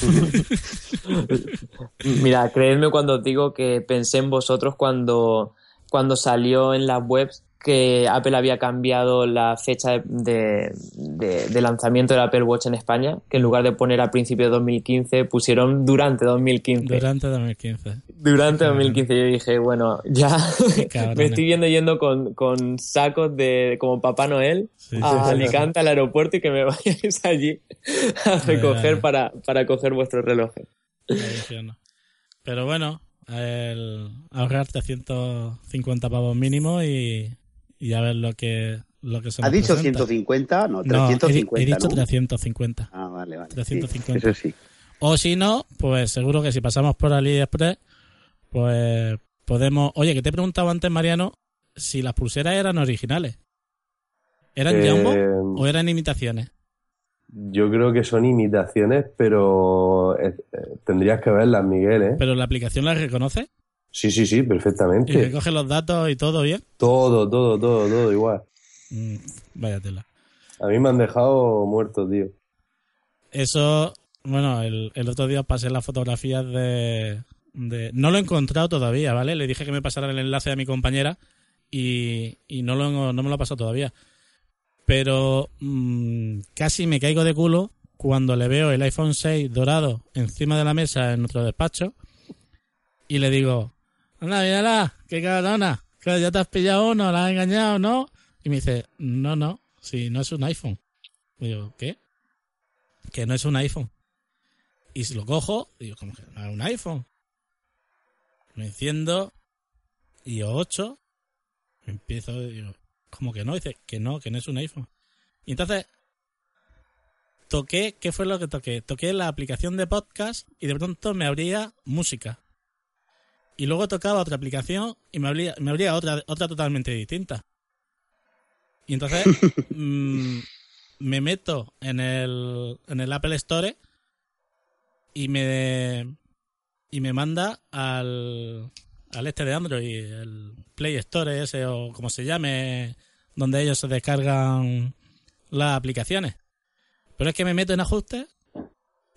*laughs* Mira, creedme cuando digo que pensé en vosotros cuando, cuando salió en las webs que Apple había cambiado la fecha de, de- de- de lanzamiento del Apple Watch en España, que en lugar de poner a principios de 2015 pusieron durante 2015. Durante 2015. Durante 2015 yo dije, bueno, ya *laughs* me estoy viendo yendo con, con sacos de como Papá Noel Sí, sí, a sí. Alicante al aeropuerto y que me *laughs* vayáis allí a recoger para, para coger vuestros relojes. Pero bueno, el ahorrarte 150 pavos mínimo y, y a ver lo que, lo que se ¿Has nos dicho presenta. 150? No, No, he, di- 350, he dicho ¿no? 350. Ah, vale, vale. 350. Sí, eso sí. O si no, pues seguro que si pasamos por AliExpress, pues podemos... Oye, que te he preguntado antes, Mariano, si las pulseras eran originales. ¿Eran Eh, Jumbo o eran imitaciones? Yo creo que son imitaciones, pero eh, eh, tendrías que verlas, Miguel, ¿eh? Pero la aplicación las reconoce Sí, sí, sí, y perfectamente. recoge los datos y todo bien. Todo, todo, todo, todo igual. Mm, vaya tela. A mí me han dejado muerto, tío. Eso, bueno, el, el otro día pasé las fotografías de, de- No lo he encontrado todavía, ¿vale? Le dije que me pasara el enlace a mi compañera y, y no, lo, no me lo ha pasado todavía. Pero mm, casi me caigo de culo cuando le veo el iPhone 6 dorado encima de la mesa en nuestro despacho y le digo, anda, mírala, qué cabrona, que ya te has pillado uno, la has engañado, ¿no? Y me dice, no, no, si no es un iPhone. Y digo, ¿qué? Que no es un iPhone. Y si lo cojo, digo, ¿cómo que no es un iPhone? Lo enciendo y 8, empiezo, digo, ¿cómo que no? Dice, que no, que no es un iPhone. Y entonces toqué, ¿qué fue lo que toqué? Toqué la aplicación de podcast y de pronto me abría música. Y luego tocaba otra aplicación y me abría, me abría otra, otra totalmente distinta. Y entonces *laughs* mm, me meto en el, en el Apple Store y me, y me manda al, al este de Android, el Play Store ese o como se llame, donde ellos se descargan las aplicaciones. Pero es que me meto en ajustes,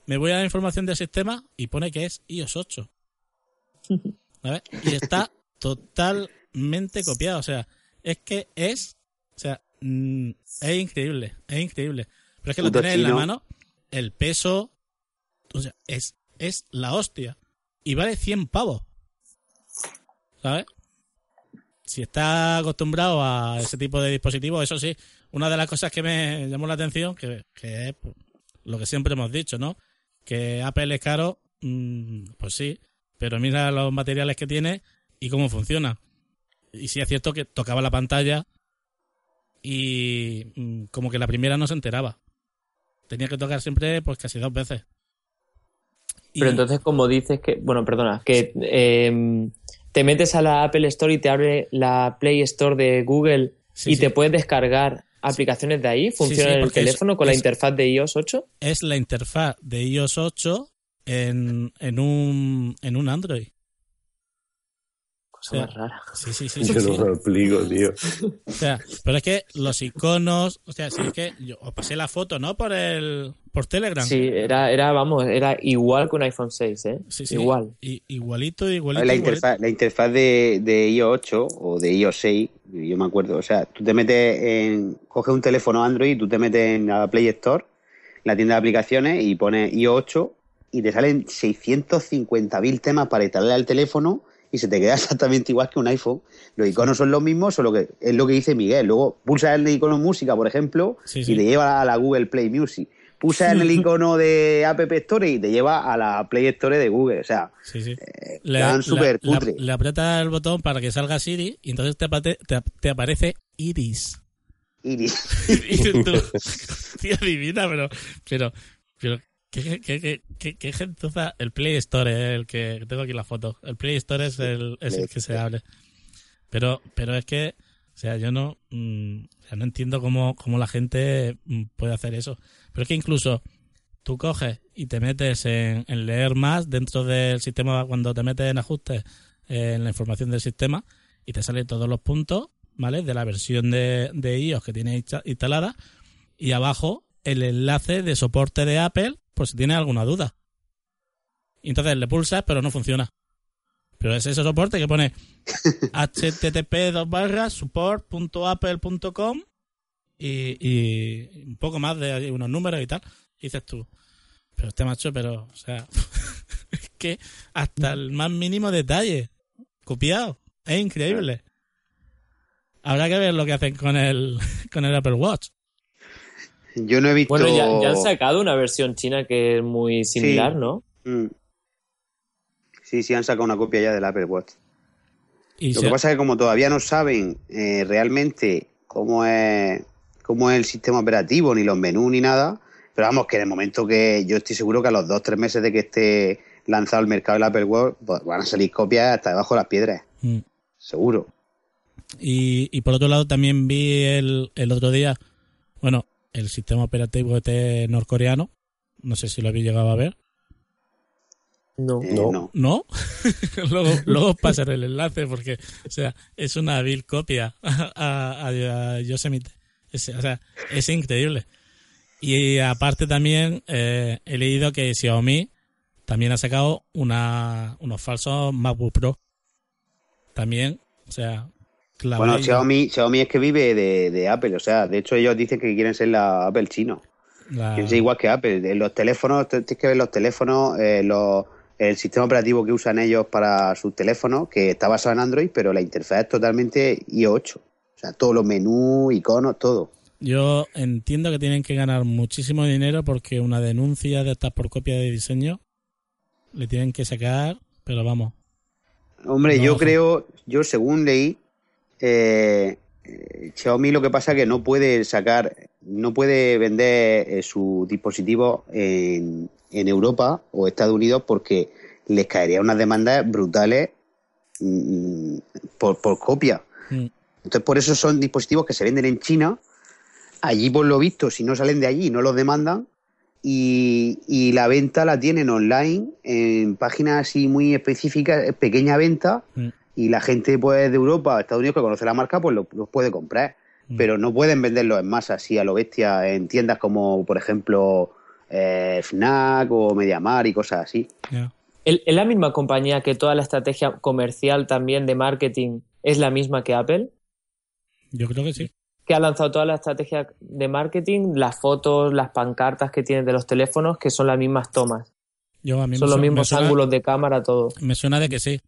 me voy a la información del sistema y pone que es iOS 8. *laughs* ¿Sabes? Y está totalmente copiado. O sea, es que es. O sea, mm, es increíble. Es increíble. Pero es que lo tienes en la mano, el peso. O sea, es, es la hostia. Y vale 100 pavos. ¿Sabes? Si estás acostumbrado a ese tipo de dispositivos, eso sí, una de las cosas que me llamó la atención, que, que es lo que siempre hemos dicho, ¿no? Que Apple es caro, mm, pues sí, pero mira los materiales que tiene y cómo funciona. Y sí es cierto que tocaba la pantalla y mm, como que la primera no se enteraba. Tenía que tocar siempre pues casi dos veces. Y- Pero entonces, como dices que, bueno, perdona, que eh, te metes a la Apple Store y te abre la Play Store de Google Sí, y sí. te puedes descargar aplicaciones de ahí, funciona sí, en el es- teléfono con la es- interfaz de iOS 8. es la interfaz de iOS 8 en, en, un, en un Android. Cosa Sí. más rara. Sí, sí, sí. *laughs* Yo sí. no lo explico, tío. O sea, pero es que los iconos, o sea, sí es que yo os pasé la foto, ¿no? Por el por Telegram. Sí, era, era, vamos, era igual que un iPhone 6, ¿eh? Sí, sí. Igual. I- igualito, igualito. La igualito. interfaz, la interfaz de, de iOS 8 o de iOS 6, yo me acuerdo, o sea, tú te metes en, coges un teléfono Android, tú te metes en la Play Store, en la tienda de aplicaciones y pones iOS 8 y te salen 650.000 temas para instalar al teléfono y se te queda *laughs* exactamente igual que un iPhone. Los iconos son los mismos, solo que es lo que dice Miguel. Luego pulsas en el icono música, por ejemplo, Sí, sí. y te lleva a la Google Play Music. Pulsas en el *laughs* icono de App Store y te lleva a la Play Store de Google. O sea, Sí, sí. están súper le, cutre. le aprietas el botón para que salga Siri y entonces te, apate- te, te aparece Iris. Iris. *laughs* y tú, divina, pero, pero, pero, ¿qué, qué, qué, qué, gentuza? El Play Store, eh, el que tengo aquí la foto. El Play Store es el, es el que se abre. Pero, pero es que, o sea, yo no, mm, no entiendo cómo, cómo la gente mm, puede hacer eso. Pero es que incluso tú coges y te metes en, en leer más dentro del sistema, cuando te metes en ajustes eh, en la información del sistema y te salen todos los puntos, ¿vale? De la versión de, de iOS que tienes insta- instalada y abajo el enlace de soporte de Apple por si tienes alguna duda. Y entonces le pulsas, pero no funciona. Pero es ese soporte que pone *laughs* http support.apple.com y, y un poco más de unos números y tal. Y dices tú, pero este macho, pero, o sea, *laughs* es que hasta el más mínimo detalle, copiado, es increíble. Habrá que ver lo que hacen con el, *laughs* con el Apple Watch. Yo no he visto. Bueno, ya, ya han sacado una versión china que es muy similar, Sí. ¿no? Mm. Sí, sí, han sacado una copia ya del Apple Watch. Y Lo que pasa es que como todavía no saben eh, realmente cómo es, cómo es el sistema operativo, ni los menús, ni nada, pero vamos, que en el momento que yo estoy seguro que a los dos, tres meses de que esté lanzado al mercado el Apple Watch, pues van a salir copias hasta debajo de las piedras, Mm. seguro. Y, y por otro lado también vi el, el otro día, bueno, el sistema operativo este norcoreano, no sé si lo habéis llegado a ver, No. Eh, No. no. ¿no? *laughs* luego, luego os pasaré el enlace porque, o sea, es una vil copia a, a, a Yosemite. Es, o sea, es increíble. Y aparte también eh, he leído que Xiaomi también ha sacado una, unos falsos MacBook Pro. También, o sea, Bueno. Xiaomi, Xiaomi es que vive de, de Apple, o sea, de hecho ellos dicen que quieren ser la Apple chino. La- Quieren ser igual que Apple. Los teléfonos, te- tienes que ver los teléfonos, eh, los- el sistema operativo que usan ellos para sus teléfonos, que está basado en Android, pero la interfaz es totalmente iOS 8. O sea, todos los menús, iconos, todo. Yo entiendo que tienen que ganar muchísimo dinero porque una denuncia de estas por copia de diseño le tienen que sacar, pero vamos. Hombre, No, yo creo, yo según leí, eh, eh, Xiaomi lo que pasa es que no puede sacar no puede vender eh, su dispositivo en, en Europa o Estados Unidos porque les caería unas demandas brutales mm, por, por copia. Mm. Entonces, por eso son dispositivos que se venden en China. Allí, por lo visto, si no salen de allí, no los demandan. Y, y la venta la tienen online en páginas así muy específicas, pequeña venta. Mm. Y la gente pues, de Europa, Estados Unidos, que conoce la marca, pues lo- los puede comprar. Mm. Pero no pueden venderlos en masa así a lo bestia en tiendas como, por ejemplo, eh, Fnac o Mediamar y cosas así. ¿Es la misma compañía que toda la estrategia comercial también de marketing es la misma que Apple? Yo creo que sí. Que ha lanzado toda la estrategia de marketing, las fotos, las pancartas que tienen de los teléfonos, que son las mismas tomas. Yo a mí Son me los mismos me suena- ángulos de cámara, todo. Me suena de que sí.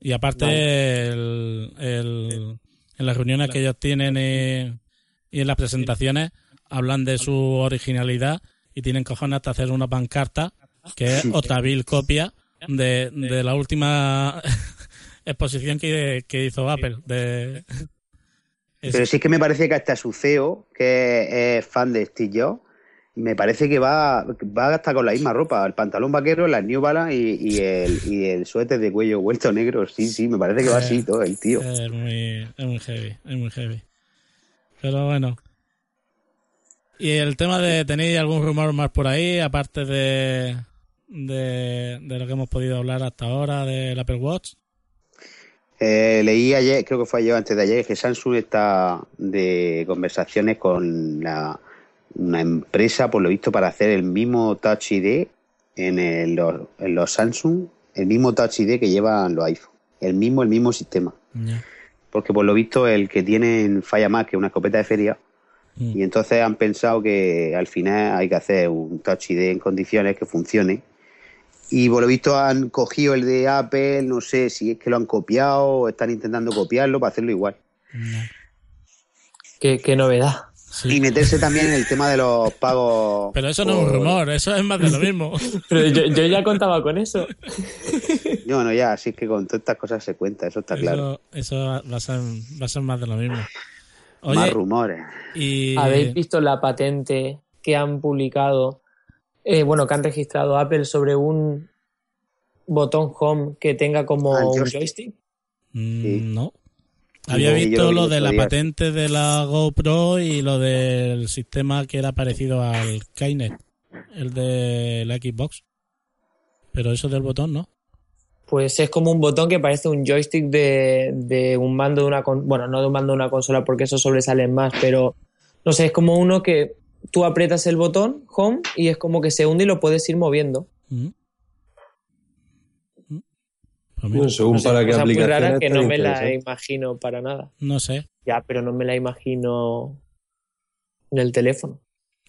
Y aparte, Vale. el- el- en las reuniones que ellos tienen y, y en las presentaciones hablan de su originalidad y tienen cojones hasta hacer una pancarta que es otra vil copia de, de la última *laughs* exposición que, que hizo Apple. De, Pero sí que me parece que hasta su CEO, que es fan de Steve Jobs, me parece que va, va hasta con la misma ropa, el pantalón vaquero, las New Balance y, y el, y el suéter de cuello vuelto negro. Sí, sí, me parece que va así todo el tío. Es muy, es muy heavy, es muy heavy. Pero bueno. Y el tema de, ¿tenéis algún rumor más por ahí, aparte de, de, de lo que hemos podido hablar hasta ahora del Apple Watch? Eh, leí ayer, creo que fue ayer antes de ayer, que Samsung está de conversaciones con la, una empresa, por lo visto, para hacer el mismo Touch ID en, el- los, en los Samsung, el mismo Touch ID que llevan los iPhone. El mismo, el mismo sistema. Porque por lo visto el que tienen falla más que una escopeta de feria. Mm. Y entonces han pensado que al final hay que hacer un Touch ID en condiciones que funcione. Y por lo visto han cogido el de Apple, no sé si es que lo han copiado o están intentando copiarlo para hacerlo igual. Ya. Qué, qué novedad. Sí. Y meterse también en el tema de los pagos. Pero eso no es un rumor, eso es más de lo mismo. *laughs* Pero yo, yo ya contaba con eso. No, no, ya, así es que con todas estas cosas se cuenta, eso está claro. Eso, va, a ser, va a ser más de lo mismo. Más rumores. y... ¿Habéis visto la patente que han publicado, eh, bueno, que han registrado Apple sobre un botón home que tenga como Ah, un joystick. joystick? Mm, Sí. No. Había visto lo de la patente de la GoPro y lo del sistema que era parecido al Kinect, el de la Xbox. Pero eso del botón, ¿no? Pues es como un botón que parece un joystick de, de un mando de una con- bueno, no de un mando de una consola porque eso sobresale más, pero no sé, es como uno que tú aprietas el botón home y es como que se hunde y lo puedes ir moviendo. Mm. Mm. Según No sé, para qué muy aplicación rara que no me la imagino para nada. no sé, Ya, pero no me la imagino en el teléfono.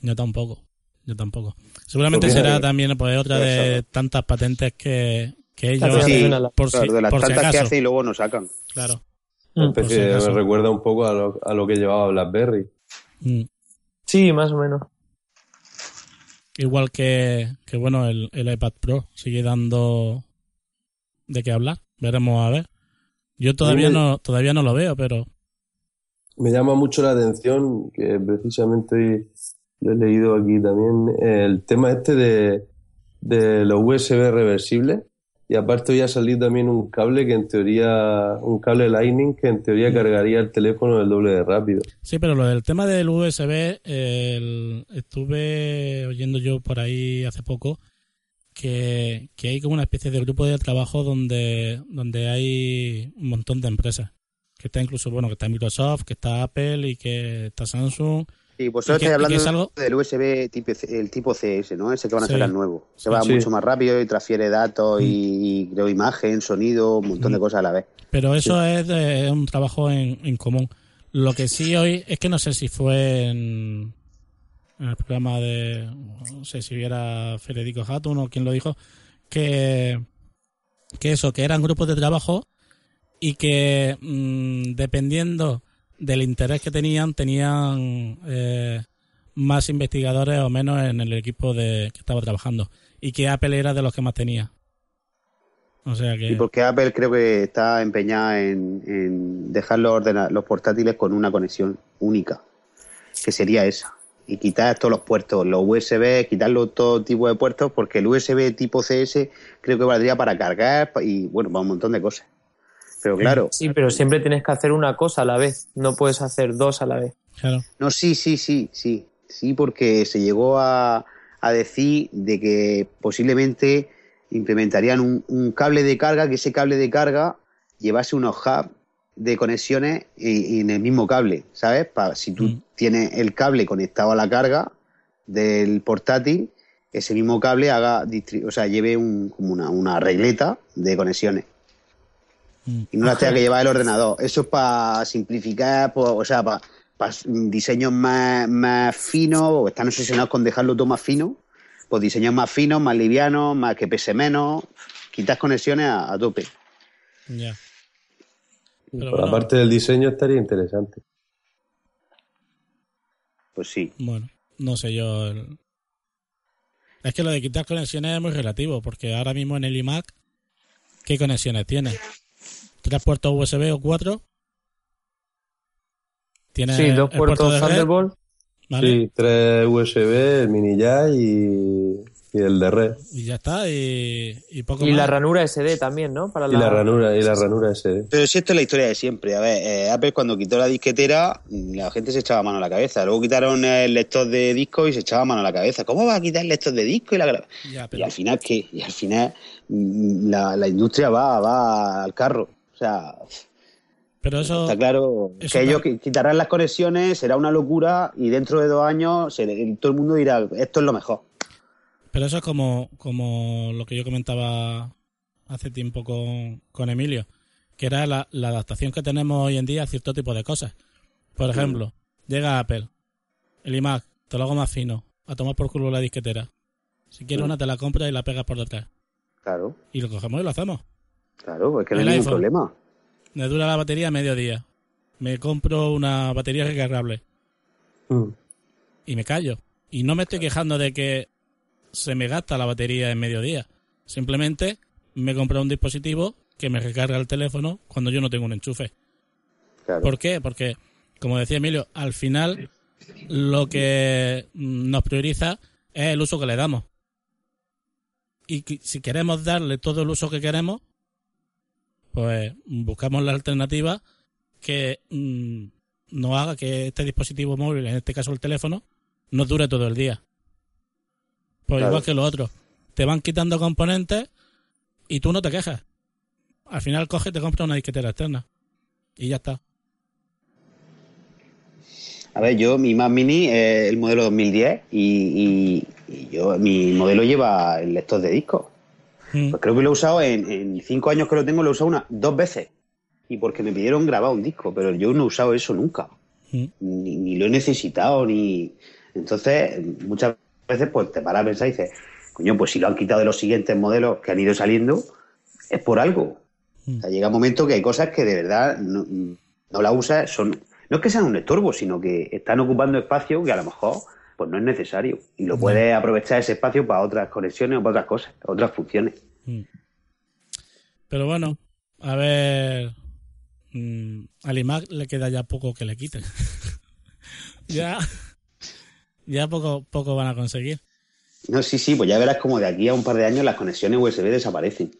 yo tampoco. Yo tampoco. Seguramente será también pues, otra de tantas patentes que, que ellos Claro, hacen sí, por, si, de las por si tantas que hace y luego no sacan. Claro. Mm. si me recuerda un poco a lo, a lo que llevaba BlackBerry. Mm. Sí, más o menos. Igual que, que bueno, el, el iPad Pro sigue dando de qué hablar. Veremos a ver. Yo todavía no, todavía no lo veo, pero Me llama mucho la atención, que precisamente lo he leído aquí también, el tema este de, de los USB reversibles. Y aparte hoy ha salido también un cable que en teoría, un cable Lightning que en teoría cargaría el teléfono el doble de rápido. sí, pero lo del tema del USB, el- estuve oyendo yo por ahí hace poco que, que hay como una especie de grupo de trabajo donde, donde hay un montón de empresas. Que está incluso, bueno, que está Microsoft, que está Apple y que está Samsung. Sí, vosotros ¿Y qué- estáis y hablando es algo? del USB tipo, C- el tipo CS, ¿no? Ese que van a Sí. sacar nuevo. Se va Sí. mucho más rápido y transfiere datos Mm. y, y creo imagen, sonido, un montón de cosas a la vez. Pero eso es, de- es un trabajo en, en común. Lo que sí hoy es que no sé si fue en, en el programa de, no sé si era Federico Hatun o quien lo dijo, que, que eso, que eran grupos de trabajo y que mm, dependiendo del interés que tenían, tenían eh, más investigadores o menos en el equipo de que estaba trabajando. Y que Apple era de los que más tenía. O sea que... Y porque Apple creo que está empeñada en, en dejar los, los portátiles con una conexión única, que sería esa. Y quitar todos los puertos, los USB, quitarlo todo tipo de puertos, porque el USB tipo CS creo que valdría para cargar y bueno, para un montón de cosas. Pero claro. Sí, pero siempre tienes que hacer una cosa a la vez, no puedes hacer dos a la vez. Claro. No, sí, sí, sí, sí. Sí, porque se llegó a, a decir de que posiblemente implementarían un, un cable de carga, que ese cable de carga llevase unos hubs de conexiones y, y en el mismo cable, ¿sabes? Para si tú Mm. tienes el cable conectado a la carga del portátil, ese mismo cable haga, o sea, lleve un, como una, una regleta de conexiones Mm. y no las tenga que llevar el ordenador. Eso es para simplificar, pues, o sea, para diseños más, más finos, o están obsesionados con dejarlo todo más fino, pues diseños más finos, más livianos, más que pese menos, quitas conexiones a, a tope. Ya. Pero Por la bueno, parte del diseño estaría interesante. Pues sí. bueno, no sé yo. el- Es que lo de quitar conexiones es muy relativo, porque ahora mismo en el iMac, ¿qué conexiones tiene? ¿Tres puertos USB o cuatro? Tiene Sí, dos puerto puertos de red, Thunderbolt. ¿vale? Sí, tres USB, el mini jack y, y el de red. Y ya está, y, y poco Y más. la ranura SD también, ¿no? Para Y la ranura, y la ranura SD. Pero si esto es la historia de siempre. A ver, eh, Apple cuando quitó la disquetera, la gente se echaba mano a la cabeza. Luego quitaron el lector de disco y se echaba mano a la cabeza. ¿Cómo va a quitar el lector de disco y la Ya, Y al final, ¿qué? Y al final mm, la, la industria va, va al carro. O sea, pero eso, está claro eso que ellos qui- quitarán las conexiones, será una locura y dentro de dos años se- todo el mundo dirá, esto es lo mejor. Pero eso es como, como lo que yo comentaba hace tiempo con, con Emilio, que era la, la adaptación que tenemos hoy en día a cierto tipo de cosas. Por ejemplo, llega Apple, el iMac, te lo hago más fino, a tomar por culo la disquetera. Si quieres una te la compras y la pegas por detrás. Claro, Y lo cogemos y lo hacemos. claro, es que no El hay ningún iPhone. problema. Me dura la batería medio día. Me compro una batería recargable Mm. y me callo. Y no me estoy quejando de que se me gasta la batería en medio día. Simplemente me compro un dispositivo que me recarga el teléfono cuando yo no tengo un enchufe. Claro. ¿Por qué? Porque, como decía Emilio, al final lo que mm, nos prioriza es el uso que le damos. Y si queremos darle todo el uso que queremos, pues buscamos la alternativa que mm, nos haga que este dispositivo móvil, en este caso el teléfono, nos dure todo el día. Pues Claro. igual que los otros. Te van quitando componentes y tú no te quejas. Al final coges y te compras una disquetera externa. Y ya está. A ver, yo, mi Mac Mini es el modelo 2010 y, y- y yo, mi modelo lleva el lector de disco. Mm. Pues creo que lo he usado en, en cinco años que lo tengo, lo he usado una, dos veces. Y porque me pidieron grabar un disco, pero yo no he usado eso nunca. Mm. Ni, ni lo he necesitado, ni. Entonces, muchas veces, pues te paras a pensar y dices, coño, pues si lo han quitado de los siguientes modelos que han ido saliendo, es por algo. Mm. O sea, llega un momento que hay cosas que de verdad no, no las usas, son. No es que sean un estorbo, sino que están ocupando espacio que a lo mejor pues no es necesario. Y lo puedes aprovechar ese espacio para otras conexiones o para otras cosas, otras funciones. Mm. Pero bueno, a ver. mm, al iMac le queda ya poco que le quiten. *laughs* ya. Ya poco, poco van a conseguir. No, sí, sí, pues ya verás como de aquí a un par de años las conexiones USB desaparecen.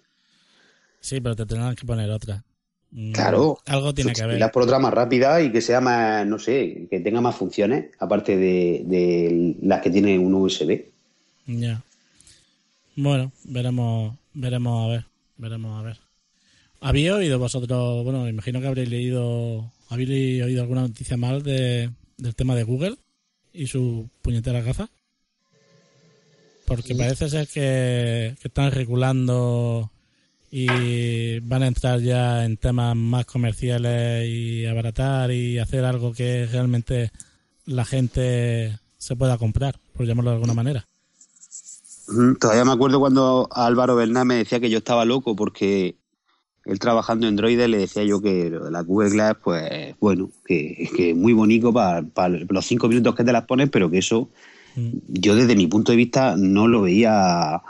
Sí, pero te tendrán que poner otra. Mm, Claro. Algo tiene que haber. por otra más rápida y que sea más, no sé, que tenga más funciones, aparte de, de las que tiene un USB. Ya. Bueno, veremos, veremos a ver, veremos a ver. ¿Habéis oído vosotros, bueno, me imagino que habréis leído, habéis oído alguna noticia mal de, del tema de Google y su puñetera gafa? Porque parece ser que, que están regulando y van a entrar ya en temas más comerciales y abaratar y hacer algo que realmente la gente se pueda comprar, por llamarlo de alguna manera. Ujú, Todavía me acuerdo cuando Álvaro Bernal me decía que yo estaba loco porque él trabajando en Android le decía yo que lo de la Google Glass, pues bueno, que, que es muy bonito para, para los cinco minutos que te las pones, pero que eso Mm. yo desde mi punto de vista no lo veía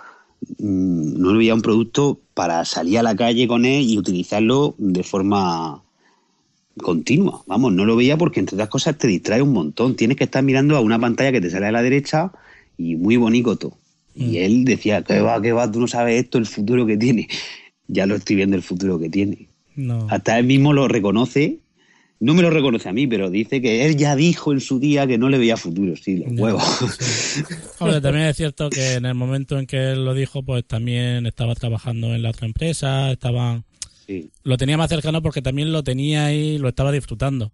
mm, no lo veía un producto para salir a la calle con él y utilizarlo de forma continua. Vamos, no lo veía porque entre otras cosas te distrae un montón. Tienes que estar mirando a una pantalla que te sale a la derecha y muy bonito todo. Y Mm. él decía, que va, que va, tú no sabes esto, el futuro que tiene. Ya lo estoy viendo el futuro que tiene. No. Hasta él mismo lo reconoce. No me lo reconoce a mí, pero dice que él ya dijo en su día que no le veía futuro. Sí, los huevos. sí. Hombre, también es cierto que en el momento en que él lo dijo, pues también estaba trabajando en la otra empresa, estaba Sí. lo tenía más cercano porque también lo tenía y lo estaba disfrutando.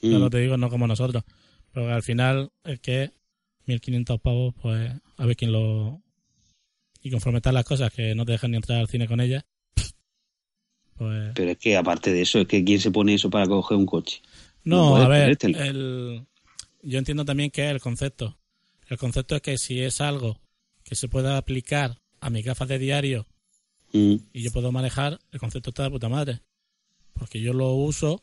Mm. Claro, te digo, no como nosotros. Pero al final es que 1500 pavos, pues a ver quién lo... Y conforme están las cosas, que no te dejan ni entrar al cine con ellas, pues... Pero es que aparte de eso, es que ¿quién se pone eso para coger un coche? No a ver, el... yo entiendo también que es el concepto. El concepto es que si es algo que se pueda aplicar a mis gafas de diario Mm. y yo puedo manejar, el concepto está de puta madre. Porque yo lo uso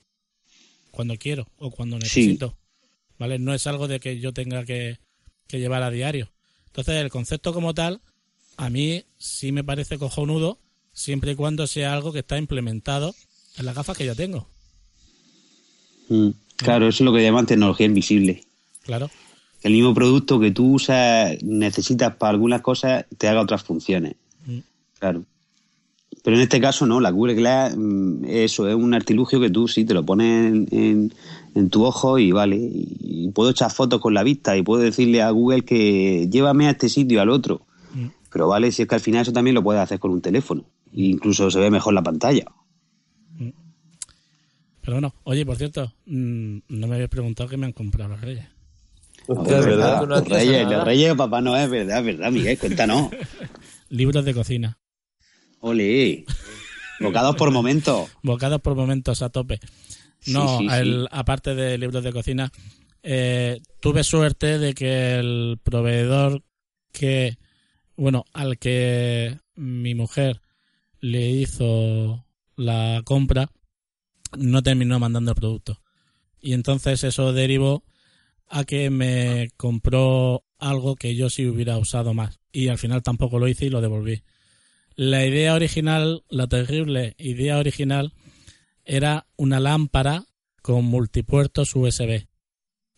cuando quiero o cuando necesito. ¿Vale? No es algo de que yo tenga que, que llevar a diario. Entonces, el concepto como tal, a mí sí me parece cojonudo siempre y cuando sea algo que está implementado en las gafas que yo tengo. Mm. Claro, eso es lo que llaman tecnología invisible. Claro. Que el mismo producto que tú usas, necesitas para algunas cosas, te haga otras funciones. Mm. Claro. Pero en este caso no, la Google Glass, mm, eso es un artilugio que tú sí te lo pones en, en- en tu ojo y vale. Y, y puedo echar fotos con la vista y puedo decirle a Google que llévame a este sitio, al otro. Mm. Pero vale, si es que al final eso también lo puedes hacer con un teléfono. Incluso se ve mejor la pantalla. Pero bueno, oye, por cierto, mm, no me habéis preguntado qué me han comprado los reyes. Es verdad. no Los reyes, los reyes, papá no es verdad, es verdad, Miguel, cuéntanos. *laughs* Libros de cocina. Ole. Bocados por momentos. *laughs* Bocados por momentos a tope. No, Sí, sí, sí. el- aparte de libros de cocina, eh, tuve suerte de que el proveedor que, bueno, al que mi mujer le hizo la compra, no terminó mandando el producto. Y entonces eso derivó a que me compró algo que yo sí hubiera usado más. Y al final tampoco lo hice y lo devolví. La idea original, la terrible idea original, era una lámpara con multipuertos USB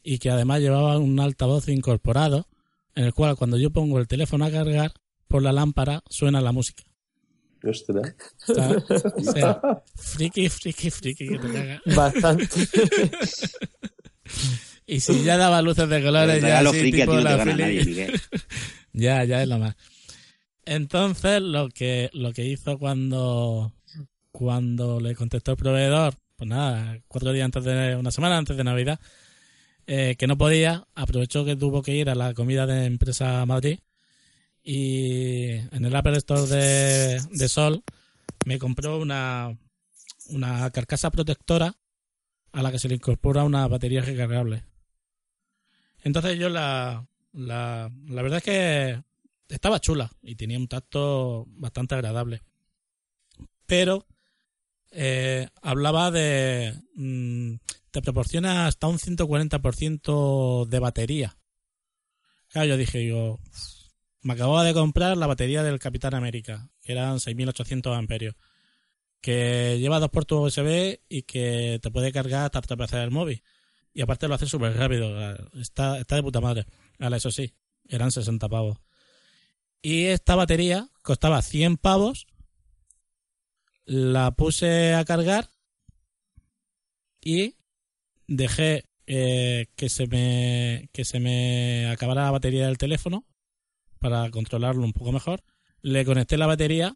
y que además llevaba un altavoz incorporado en el cual cuando yo pongo el teléfono a cargar por la lámpara suena la música. Ostras. O *laughs* sea, *laughs* friki, friki, friki que te caga. Bastante. *laughs* Y si ya daba luces de colores, ya así, friki a ti tipo la nadie. Ya, ya es lo más. Entonces, lo que, lo que hizo cuando, cuando le contestó el proveedor, pues nada, cuatro días antes de, una semana antes de Navidad, eh, que no podía, aprovechó que tuvo que ir a la comida de empresa Madrid y en el Apple Store de, de Sol me compró una, una carcasa protectora a la que se le incorpora una batería recargable. Entonces yo la, la, la verdad es que estaba chula y tenía un tacto bastante agradable. Pero eh, hablaba de... mm, te proporciona hasta un 140% de batería. Claro, yo dije, digo, me acababa de comprar la batería del Capitán América, que eran 6800 amperios, que lleva dos puertos USB y que te puede cargar hasta veces el móvil. Y aparte lo hace súper rápido, está, está de puta madre. Eso sí, eran 60 pavos. Y esta batería costaba 100 pavos. La puse a cargar y dejé eh, que se me que se me acabara la batería del teléfono para controlarlo un poco mejor. Le conecté la batería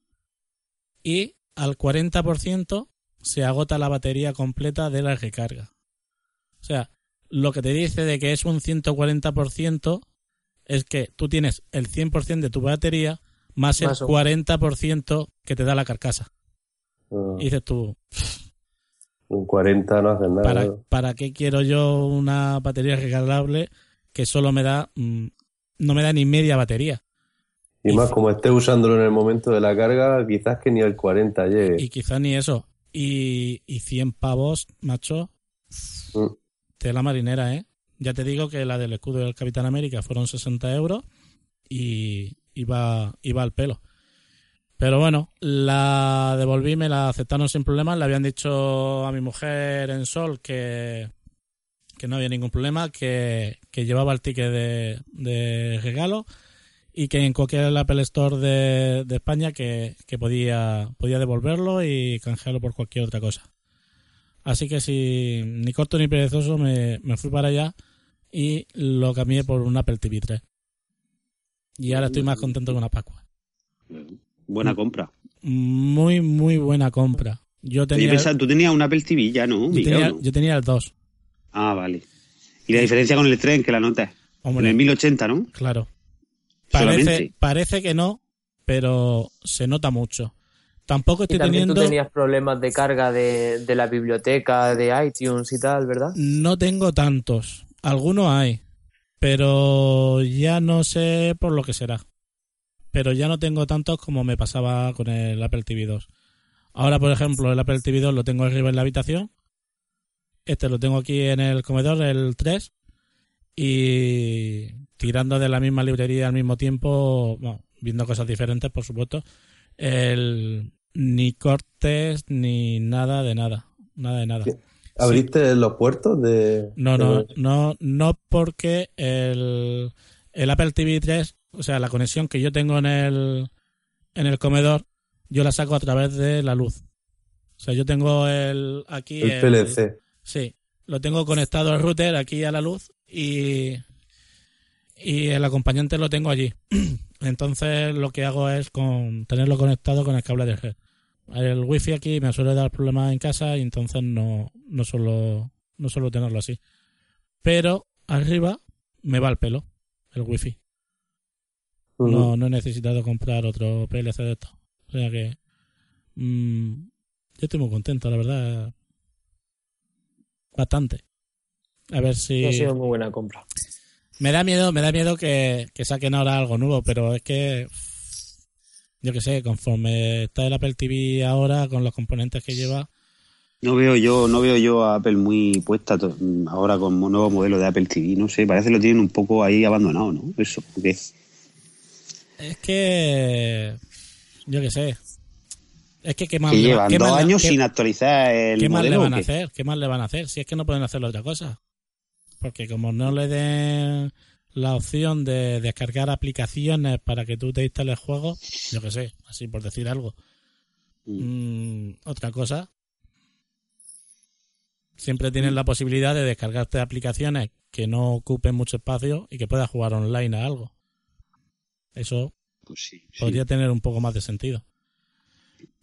y al 40% se agota la batería completa de la recarga. O sea, lo que te dice de que es un 140% es que tú tienes el 100% de tu batería más el Más un- 40% que te da la carcasa. Ah, Y dices tú, Un 40 no hacen nada. ¿para. ¿para qué quiero yo una batería recargable que solo me da, mm, no me da ni media batería? Y más como estés usándolo en el momento de la carga, quizás que ni al 40 llegue. Y quizás ni eso. Y, y 100 pavos, macho, Mm. de la marinera, ¿eh? Ya te digo que la del escudo del Capitán América fueron 60 euros y iba, iba al pelo. Pero bueno, la devolví, me la aceptaron sin problemas. Le habían dicho a mi mujer en Sol que, que no había ningún problema, que, que llevaba el ticket de, de regalo y que en cualquier Apple Store de, de España que, que, podía, podía devolverlo y canjearlo por cualquier otra cosa. Así que si ni corto ni perezoso me, me fui para allá y lo cambié por un Apple TV 3. Y ahora estoy más contento con la Pascua. Buena compra. Muy, muy buena compra. Yo tenía, pensaba, tú tenías un Apple TV ya, ¿no? yo, tenía, yo tenía el 2. Ah, vale. ¿Y la diferencia con el 3 en que la notas? En el 1080, ¿no? Claro. Parece, parece que no, pero se nota mucho. Tampoco Y estoy también teniendo. tú tenías problemas de carga de, de la biblioteca, de iTunes y tal, ¿verdad? No tengo tantos. Algunos hay. Pero ya no sé por lo que será. Pero ya no tengo tantos como me pasaba con el Apple TV 2. Ahora, por ejemplo, el Apple TV 2 lo tengo arriba en la habitación. Este lo tengo aquí en el comedor, el 3. Y tirando de la misma librería al mismo tiempo, bueno, viendo cosas diferentes, por supuesto. El ni cortes ni nada de nada. Nada de nada. Sí. ¿Abriste los puertos de.? No, no, no, no porque el, el Apple TV 3, o sea, la conexión que yo tengo en el, en el comedor, yo la saco a través de la luz. O sea, yo tengo el aquí El PLC. Sí, lo tengo conectado al router aquí a la luz y, y el acompañante lo tengo allí. *clears throat* Entonces lo que hago es con tenerlo conectado con el cable de red. El wifi aquí me suele dar problemas en casa y entonces no, no suelo no suelo tenerlo así. Pero arriba me va el pelo, el wifi. Ujú. No, no he necesitado comprar otro PLC de esto. O sea que mm, yo estoy muy contento, la verdad. Bastante. A ver si... Ha sido muy buena compra. Me da miedo, me da miedo que, que saquen ahora algo nuevo, pero es que yo que sé, conforme está el Apple TV ahora con los componentes que lleva, No veo yo, no veo yo a Apple muy puesta ahora con un nuevo modelo de Apple TV, no sé, parece que lo tienen un poco ahí abandonado, ¿no? Eso, porque es que yo que sé. Es que qué más que le va- llevan qué dos más le- años qué- sin actualizar el ¿Qué más le van ¿o a qué? hacer? ¿Qué más le van a hacer? Si es que no pueden hacer otra cosa. Porque como no le den la opción de descargar aplicaciones para que tú te instales juegos, yo que sé, así por decir algo. Mm, otra cosa. Siempre tienes la posibilidad de descargarte aplicaciones que no ocupen mucho espacio y que puedas jugar online a algo. Eso Pues sí, sí. podría tener un poco más de sentido.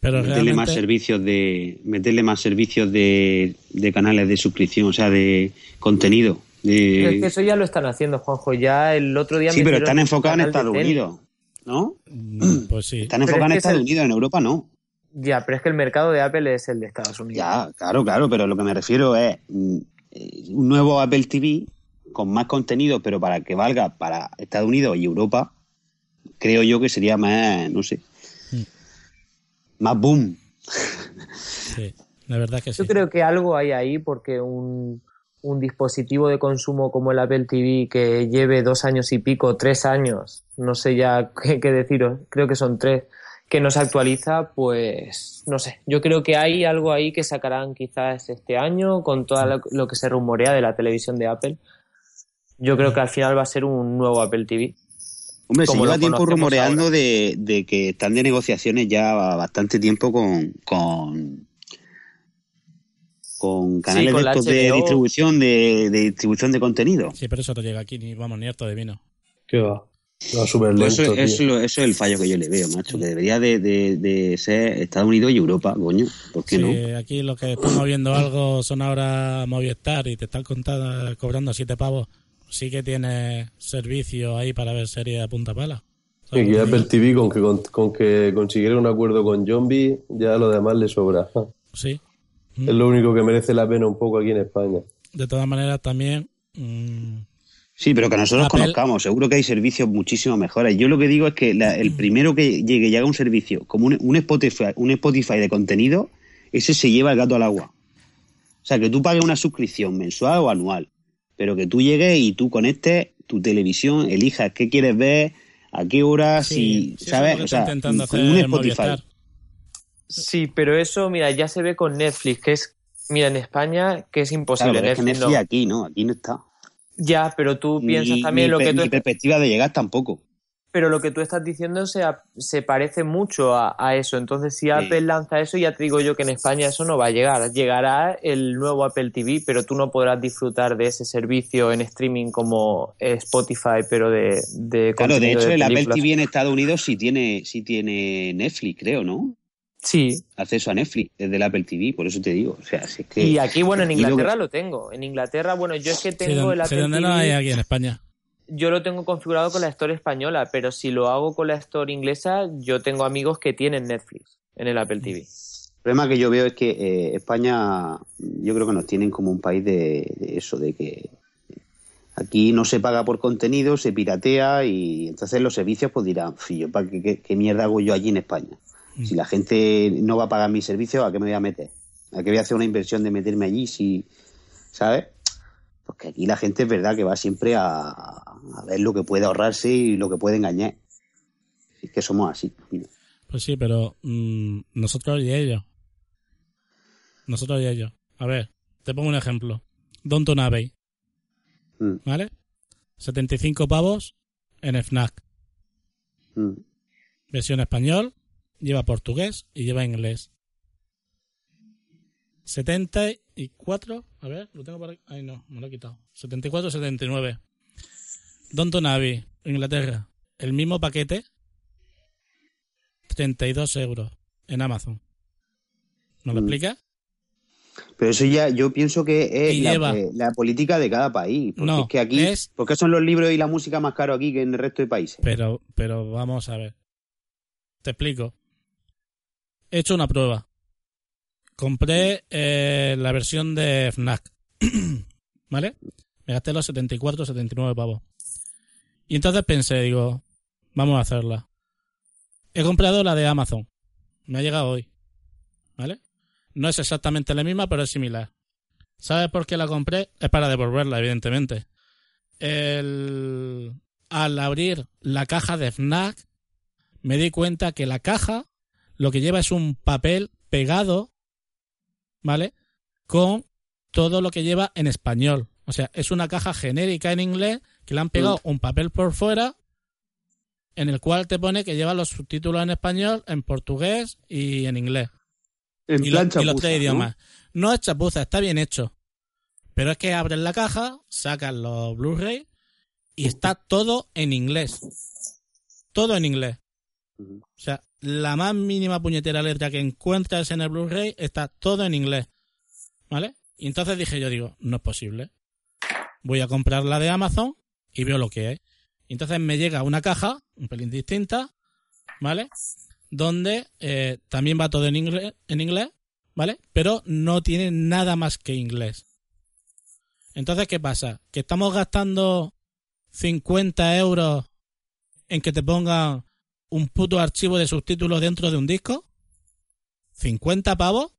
Pero meterle realmente, más servicios de meterle más servicios de, de canales de suscripción o sea de contenido de- Pero es que eso ya lo están haciendo, Juanjo. Ya el otro día sí me pero están enfocados en Estados. Unidos ¿no? mm, pues sí. están enfocados en es Estados el- Unidos en Europa no Ya, pero es que el mercado de Apple es el de Estados Unidos. ya claro claro pero lo que me refiero es mm, eh, un nuevo Apple TV con más contenido pero para que valga para Estados Unidos y Europa creo yo que sería más no sé. Más boom sí, la verdad que sí. Yo creo que algo hay ahí porque un, un dispositivo de consumo como el Apple TV que lleve dos años y pico, tres años, no sé ya *laughs* qué, qué deciros, creo que son tres, que no se actualiza, pues no sé. Yo creo que hay algo ahí que sacarán quizás este año con todo lo, lo que se rumorea de la televisión de Apple. Yo creo que al final va a ser un nuevo Apple TV. Hombre, se lleva tiempo rumoreando ahora. de, de que están de negociaciones ya bastante tiempo con, con, con canales con de, estos distribución de, de distribución de contenido. Sí, pero eso no llega aquí ni vamos ni harto de vino. ¿Qué va? Va súper Pues lento, eso, eso, eso es el fallo que yo le veo, macho, que debería de, de- de ser Estados Unidos y Europa, coño, ¿por qué Sí, no? aquí los que estamos viendo algo son ahora Movistar y te están contando, cobrando siete pavos. Sí que tienes servicio ahí para ver series a punta pala. Y que Apple TV, con que, con, con que consiguiera un acuerdo con Zombie, ya lo demás le sobra. Sí. Es lo único que merece la pena un poco aquí en España. De todas maneras, también. mm, Sí, pero que nosotros Apple- conozcamos, seguro que hay servicios muchísimo mejores. Yo lo que digo es que la- el primero que llegue y haga un servicio como un, un Spotify, un Spotify de contenido, ese se lleva el gato al agua. O sea, que tú pagues una suscripción mensual o anual, pero que tú llegues y tú conectes tu televisión, elijas qué quieres ver, a qué horas, Sí, si, sí, es ¿sabes? O sea, intentando con hacer un Spotify. Movistar. Sí, pero eso, mira, ya se ve con Netflix, que es, mira, en España, que es Claro, imposible. es que Netflix Netflix no. aquí no, aquí no está. Ya, pero tú piensas Ni- también ni lo que tú ni perspectiva de llegar tampoco. Pero lo que tú estás diciendo se, a- se parece mucho a, a eso. Entonces, si Apple lanza eso, ya te digo yo que en España eso no va a llegar. Llegará el nuevo Apple TV, pero tú no podrás disfrutar de ese servicio en streaming como Spotify, pero de, de Claro, de hecho, el Apple. TV en Estados Unidos sí tiene, sí tiene Netflix, creo, ¿no? Sí, Acceso a Netflix desde el Apple TV, por eso te digo. O sea, si es que. y aquí, bueno, en lo Inglaterra lo tengo. En Inglaterra, bueno, yo es que Sí, tengo el sí, Apple donde TV. no hay aquí en España. Yo lo tengo configurado con la Store española, pero si lo hago con la Store inglesa, yo tengo amigos que tienen Netflix en el Apple TV. El problema que yo veo es que eh, España, yo creo que nos tienen como un país de, de eso, de que aquí no se paga por contenido, se piratea y entonces los servicios pues dirán, "Fi, yo, ¿para qué, qué- qué mierda hago yo allí en España? Si la gente no va a pagar mis servicios, ¿a qué me voy a meter? ¿A qué voy a hacer una inversión de meterme allí si, ¿sabes? Porque aquí la gente es verdad que va siempre a, a ver lo que puede ahorrarse y lo que puede engañar. Es que somos así. mira. Pues sí, pero mm, nosotros y ellos. Nosotros y ellos. A ver, te pongo un ejemplo. Downton Abbey, Mm, ¿vale? 75 pavos en FNAC. mm. Versión español, lleva portugués y lleva inglés. 74, a ver, lo tengo por aquí. Ay, no, me lo he quitado. 74, 79. Downton Abbey, Inglaterra. El mismo paquete, 32 euros en Amazon. ¿Me lo Mm. explica? Pero eso ya, yo pienso que es la, eh, la política de cada país. Porque No, es que aquí, es- ¿por qué son los libros y la música más caros aquí que en el resto de países? Pero, pero vamos a ver. Te explico. He hecho una prueba. Compré eh, la versión de FNAC. *clears throat* ¿Vale? Me gasté los 74, 79 pavos. Y entonces pensé, digo, vamos a hacerla. He comprado la de Amazon. Me ha llegado hoy. ¿Vale? No es exactamente la misma, pero es similar. ¿Sabes por qué la compré? Es para devolverla, evidentemente. El... Al abrir la caja de FNAC, me di cuenta que la caja lo que lleva es un papel pegado, ¿vale? Con todo lo que lleva en español. O sea, es una caja genérica en inglés que le han pegado un papel por fuera en el cual te pone que lleva los subtítulos en español, en portugués y en inglés. En y, plan lo- y los chapuza, tres idiomas. ¿no? es chapuza, está bien hecho. Pero es que abren la caja, sacan los Blu-ray y está todo en inglés. Todo en inglés. O sea, la más mínima puñetera letra que encuentras en el Blu-ray está todo en inglés. ¿Vale? Y entonces dije yo, digo, no es posible. Voy a comprar la de Amazon y veo lo que es. Y entonces me llega una caja, un pelín distinta, ¿vale? Donde eh, también va todo en inglés, en inglés, ¿vale? Pero no tiene nada más que inglés. Entonces, ¿qué pasa? ¿Que estamos gastando 50 euros en que te pongan un puto archivo de subtítulos dentro de un disco? ¿50 pavos?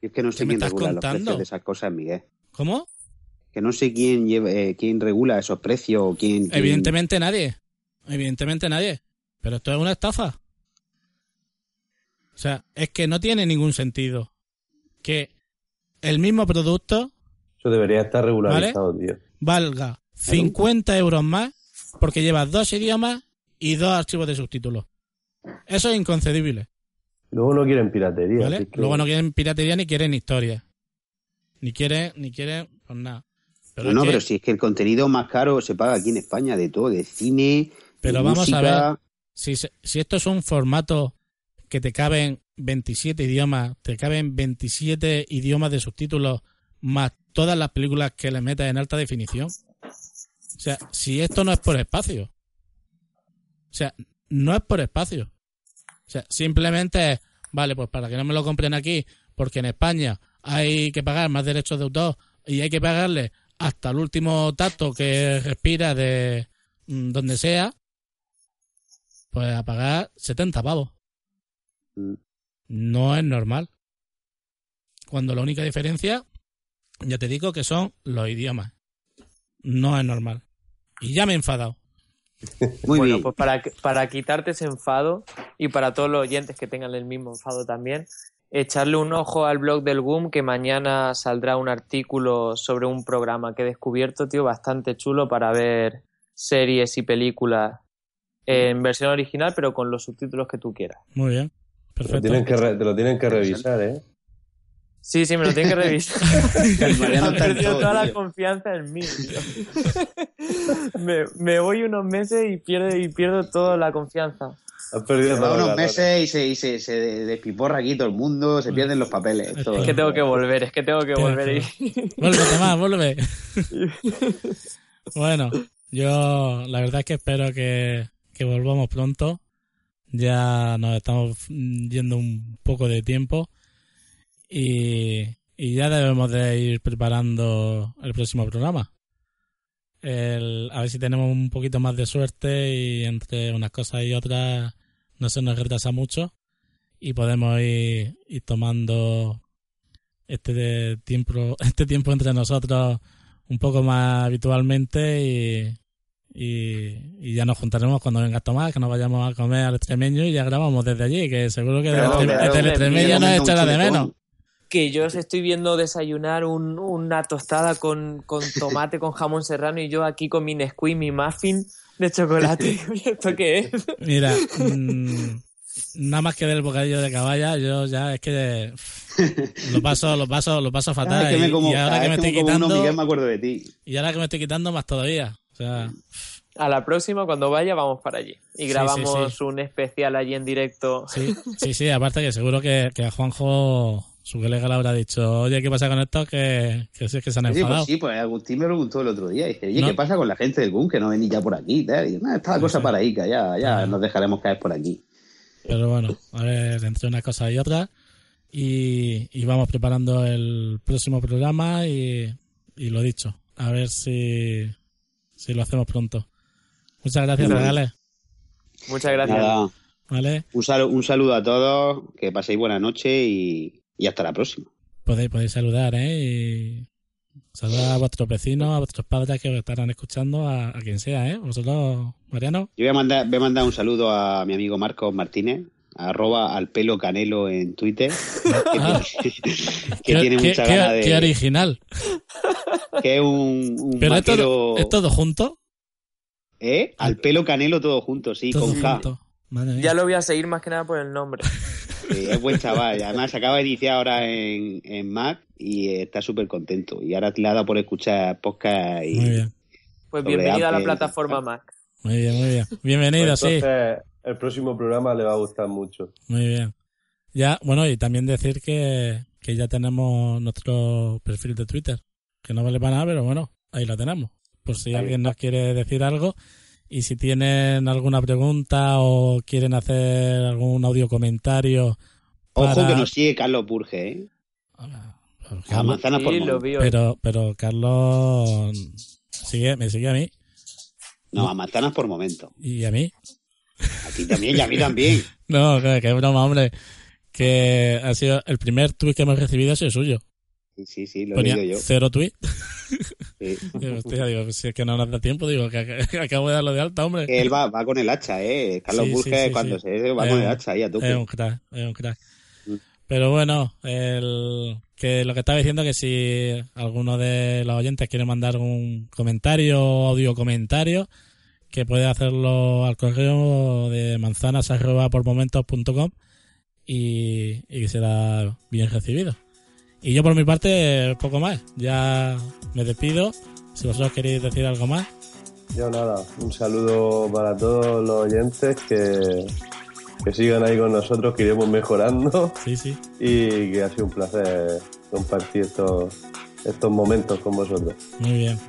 Es que no ¿Qué sé me estás contando? de esas cosas, Miguel. ¿Cómo? Que no sé quién lleva, eh, quién regula esos precios o quién, quién- Evidentemente nadie. Evidentemente nadie. Pero esto es una estafa. O sea, es que no tiene ningún sentido que el mismo producto Eso debería estar regularizado, tío. valga 50 euros más porque lleva dos idiomas y dos archivos de subtítulos. Eso es inconcebible. Luego no quieren piratería. ¿vale? que- Luego no quieren piratería ni quieren historia. Ni quieren, ni quieren, pues nada. Pero No, no, que- pero si es que el contenido más caro se paga aquí en España, de todo, de cine, Pero de vamos a ver. si, si esto es un formato que te caben 27 idiomas, te caben 27 idiomas de subtítulos, más todas las películas que le metas en alta definición. O sea, si esto no es por espacio. O sea, no es por espacio. O sea, simplemente es, vale, pues para que no me lo compren aquí, porque en España hay que pagar más derechos de autor y hay que pagarle hasta el último tacto que respira de mm, donde sea, pues a pagar 70 pavos. Mm. No es normal. Cuando la única diferencia, ya te digo que son los idiomas. No es normal. Y ya me he enfadado. *laughs* Muy bueno, bien. pues para, para quitarte ese enfado y para todos los oyentes que tengan el mismo enfado también, echarle un ojo al blog del GUM que mañana saldrá un artículo sobre un programa que he descubierto, tío, bastante chulo para ver series y películas en versión original, pero con los subtítulos que tú quieras. Muy bien. Te lo Perfecto. tienen que, re- te lo tienen que revisar, ¿eh? Sí, sí, me lo tienen que revisar. *laughs* Han perdido todo, toda la confianza en mí. tío. *laughs* me, me voy unos meses y pierdo, y pierdo toda la confianza. Has perdido todos los unos meses y se, y se, se despiporra aquí todo el mundo, se pierden los papeles. Es todo. Es que tengo que volver, es que tengo que volver. y- Vuelve, Tomás, vuelve. bueno, yo la verdad es que espero que, que volvamos pronto. Ya nos estamos yendo un poco de tiempo y, y ya debemos de ir preparando el próximo programa. El- a ver si tenemos un poquito más de suerte y entre unas cosas y otras no se nos retrasa mucho y podemos ir, ir tomando este de tiempo *laughs* este tiempo entre nosotros un poco más habitualmente y, y, y ya nos juntaremos cuando venga Tomás, que nos vayamos a comer al extremeño y ya grabamos desde allí, que seguro que el extremeño nos echará de menos. Que yo os estoy viendo desayunar un- una tostada con, con tomate, con jamón serrano y yo aquí con mi Nesquik, mi muffin de chocolate. *laughs* *laughs* ¿Esto qué es? Mira, mm, nada más que del bocadillo de caballa, yo ya es que lo paso, lo paso, lo paso fatal. Que y- como, y, ahora que me estoy quitando, Miguel, me acuerdo de ti. y ahora que me estoy quitando más todavía. O sea, A la próxima, cuando vaya, vamos para allí. Y Sí, grabamos sí, sí. un especial allí en directo. Sí, sí, sí, aparte que seguro que, que a Juanjo, su colega le habrá dicho, oye, ¿qué pasa con esto? Que, que sí, es que se han Sí, enfadado. pues sí, pues Agustín me preguntó el otro día. Dice, oye, No. ¿qué pasa con la gente del GUN que no venís ya por aquí? tal? Y yo, "Nah, está la cosa sí. para ahí, que ya, ya Ah. nos dejaremos caer por aquí. Pero bueno, a ver, entre una cosa y otra. Y, y vamos preparando el próximo programa y, y lo dicho, a ver si, si lo hacemos pronto. Muchas gracias, Vale. Regales. Muchas gracias. Nada, ¿Vale? un, salu- un saludo a todos, que paséis buena noche y, y hasta la próxima. Podéis, podéis saludar, ¿eh? Y saludar a vuestros vecinos, a vuestros padres que os estarán escuchando, a, a quien sea, ¿eh? Vosotros, Mariano. Yo voy a mandar, voy a mandar un saludo a mi amigo Marcos Martínez, arroba al pelo canelo en Twitter, que, Ah. tiene, que Qué- tiene qué- mucha gana de... qué original. que es un, un Pero es todo, es todo junto. ¿Eh? Al pelo canelo todo junto, sí, todo con K. mía. Ya lo voy a seguir más que nada por el nombre. *laughs* Sí, es buen chaval. Además, se acaba de iniciar ahora en, en Mac y está súper contento. Y ahora le ha dado por escuchar podcast y Muy bien, Pues bienvenido a la plataforma Mac. muy bien, muy bien. Bienvenido, Pues sí. el próximo programa le va a gustar mucho. Muy bien. Ya, bueno, y también decir que, que ya tenemos nuestro perfil de Twitter, que no vale para nada, pero bueno, ahí lo tenemos. Por si Ahí alguien está. nos quiere decir algo. Y si tienen alguna pregunta o quieren hacer algún audio comentario. Ojo que nos sigue Carlos Burge, ¿eh? Ah, A Carlos- manzanas por Sí, pero, pero Carlos sigue, me sigue a mí No, a manzanas por momento. y a mí. A ti también y a mí también. *laughs* No, que, que es broma, hombre. Que ha sido el primer tweet que hemos recibido ha sido suyo. Sí, sí, lo he Ponía leído yo. cero tweet. Sí. *laughs* Digo, hostia, digo, si es que no nos da tiempo, digo, *laughs* que, acabo de darlo de alta, hombre. Él va, va con el hacha, ¿eh? Carlos Sí, sí, Burge sí, cuando se va Es con el hacha ahí a tope. Es un crack, es un crack. Mm. Pero bueno, el, que lo que estaba diciendo que si alguno de los oyentes quiere mandar un comentario o audio comentario, que puede hacerlo al correo de manzanas arroba por momentos.com y, y que será bien recibido. Y yo por mi parte, poco más. Ya me despido. Si vosotros queréis decir algo más. Yo nada, un saludo para todos los oyentes que, que sigan ahí con nosotros, que iremos mejorando Sí, sí. y que ha sido un placer compartir estos, estos momentos con vosotros. Muy bien.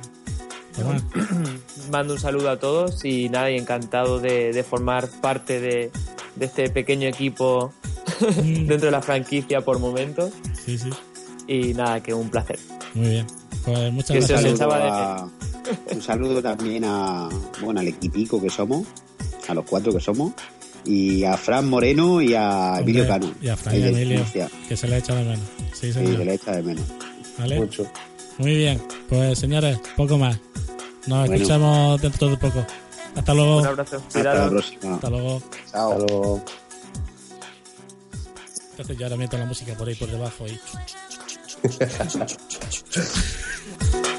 Bueno, *clears throat* Mando un saludo a todos y nada, y encantado de, de formar parte de, de este pequeño equipo *laughs* dentro de la franquicia por momentos. sí, sí. Y nada, que un placer. Muy bien. Pues muchas Que Un se os gracias. saludo, echaba de a- un saludo también a, bueno, al equipico que somos, a los cuatro que somos, y a Fran Moreno y a Emilio Hombre, Cano. y a Fran y de Emilio. Que se le echa de menos. Sí, se le echa de menos. ¿Vale? Mucho. Muy bien. Pues señores, poco más. Nos Bueno. escuchamos dentro de poco. Hasta luego. Un abrazo. Hasta la próxima. Hasta luego. Chao. Hasta luego. Entonces yo ahora meto la música por ahí por debajo y Gracias. *laughs*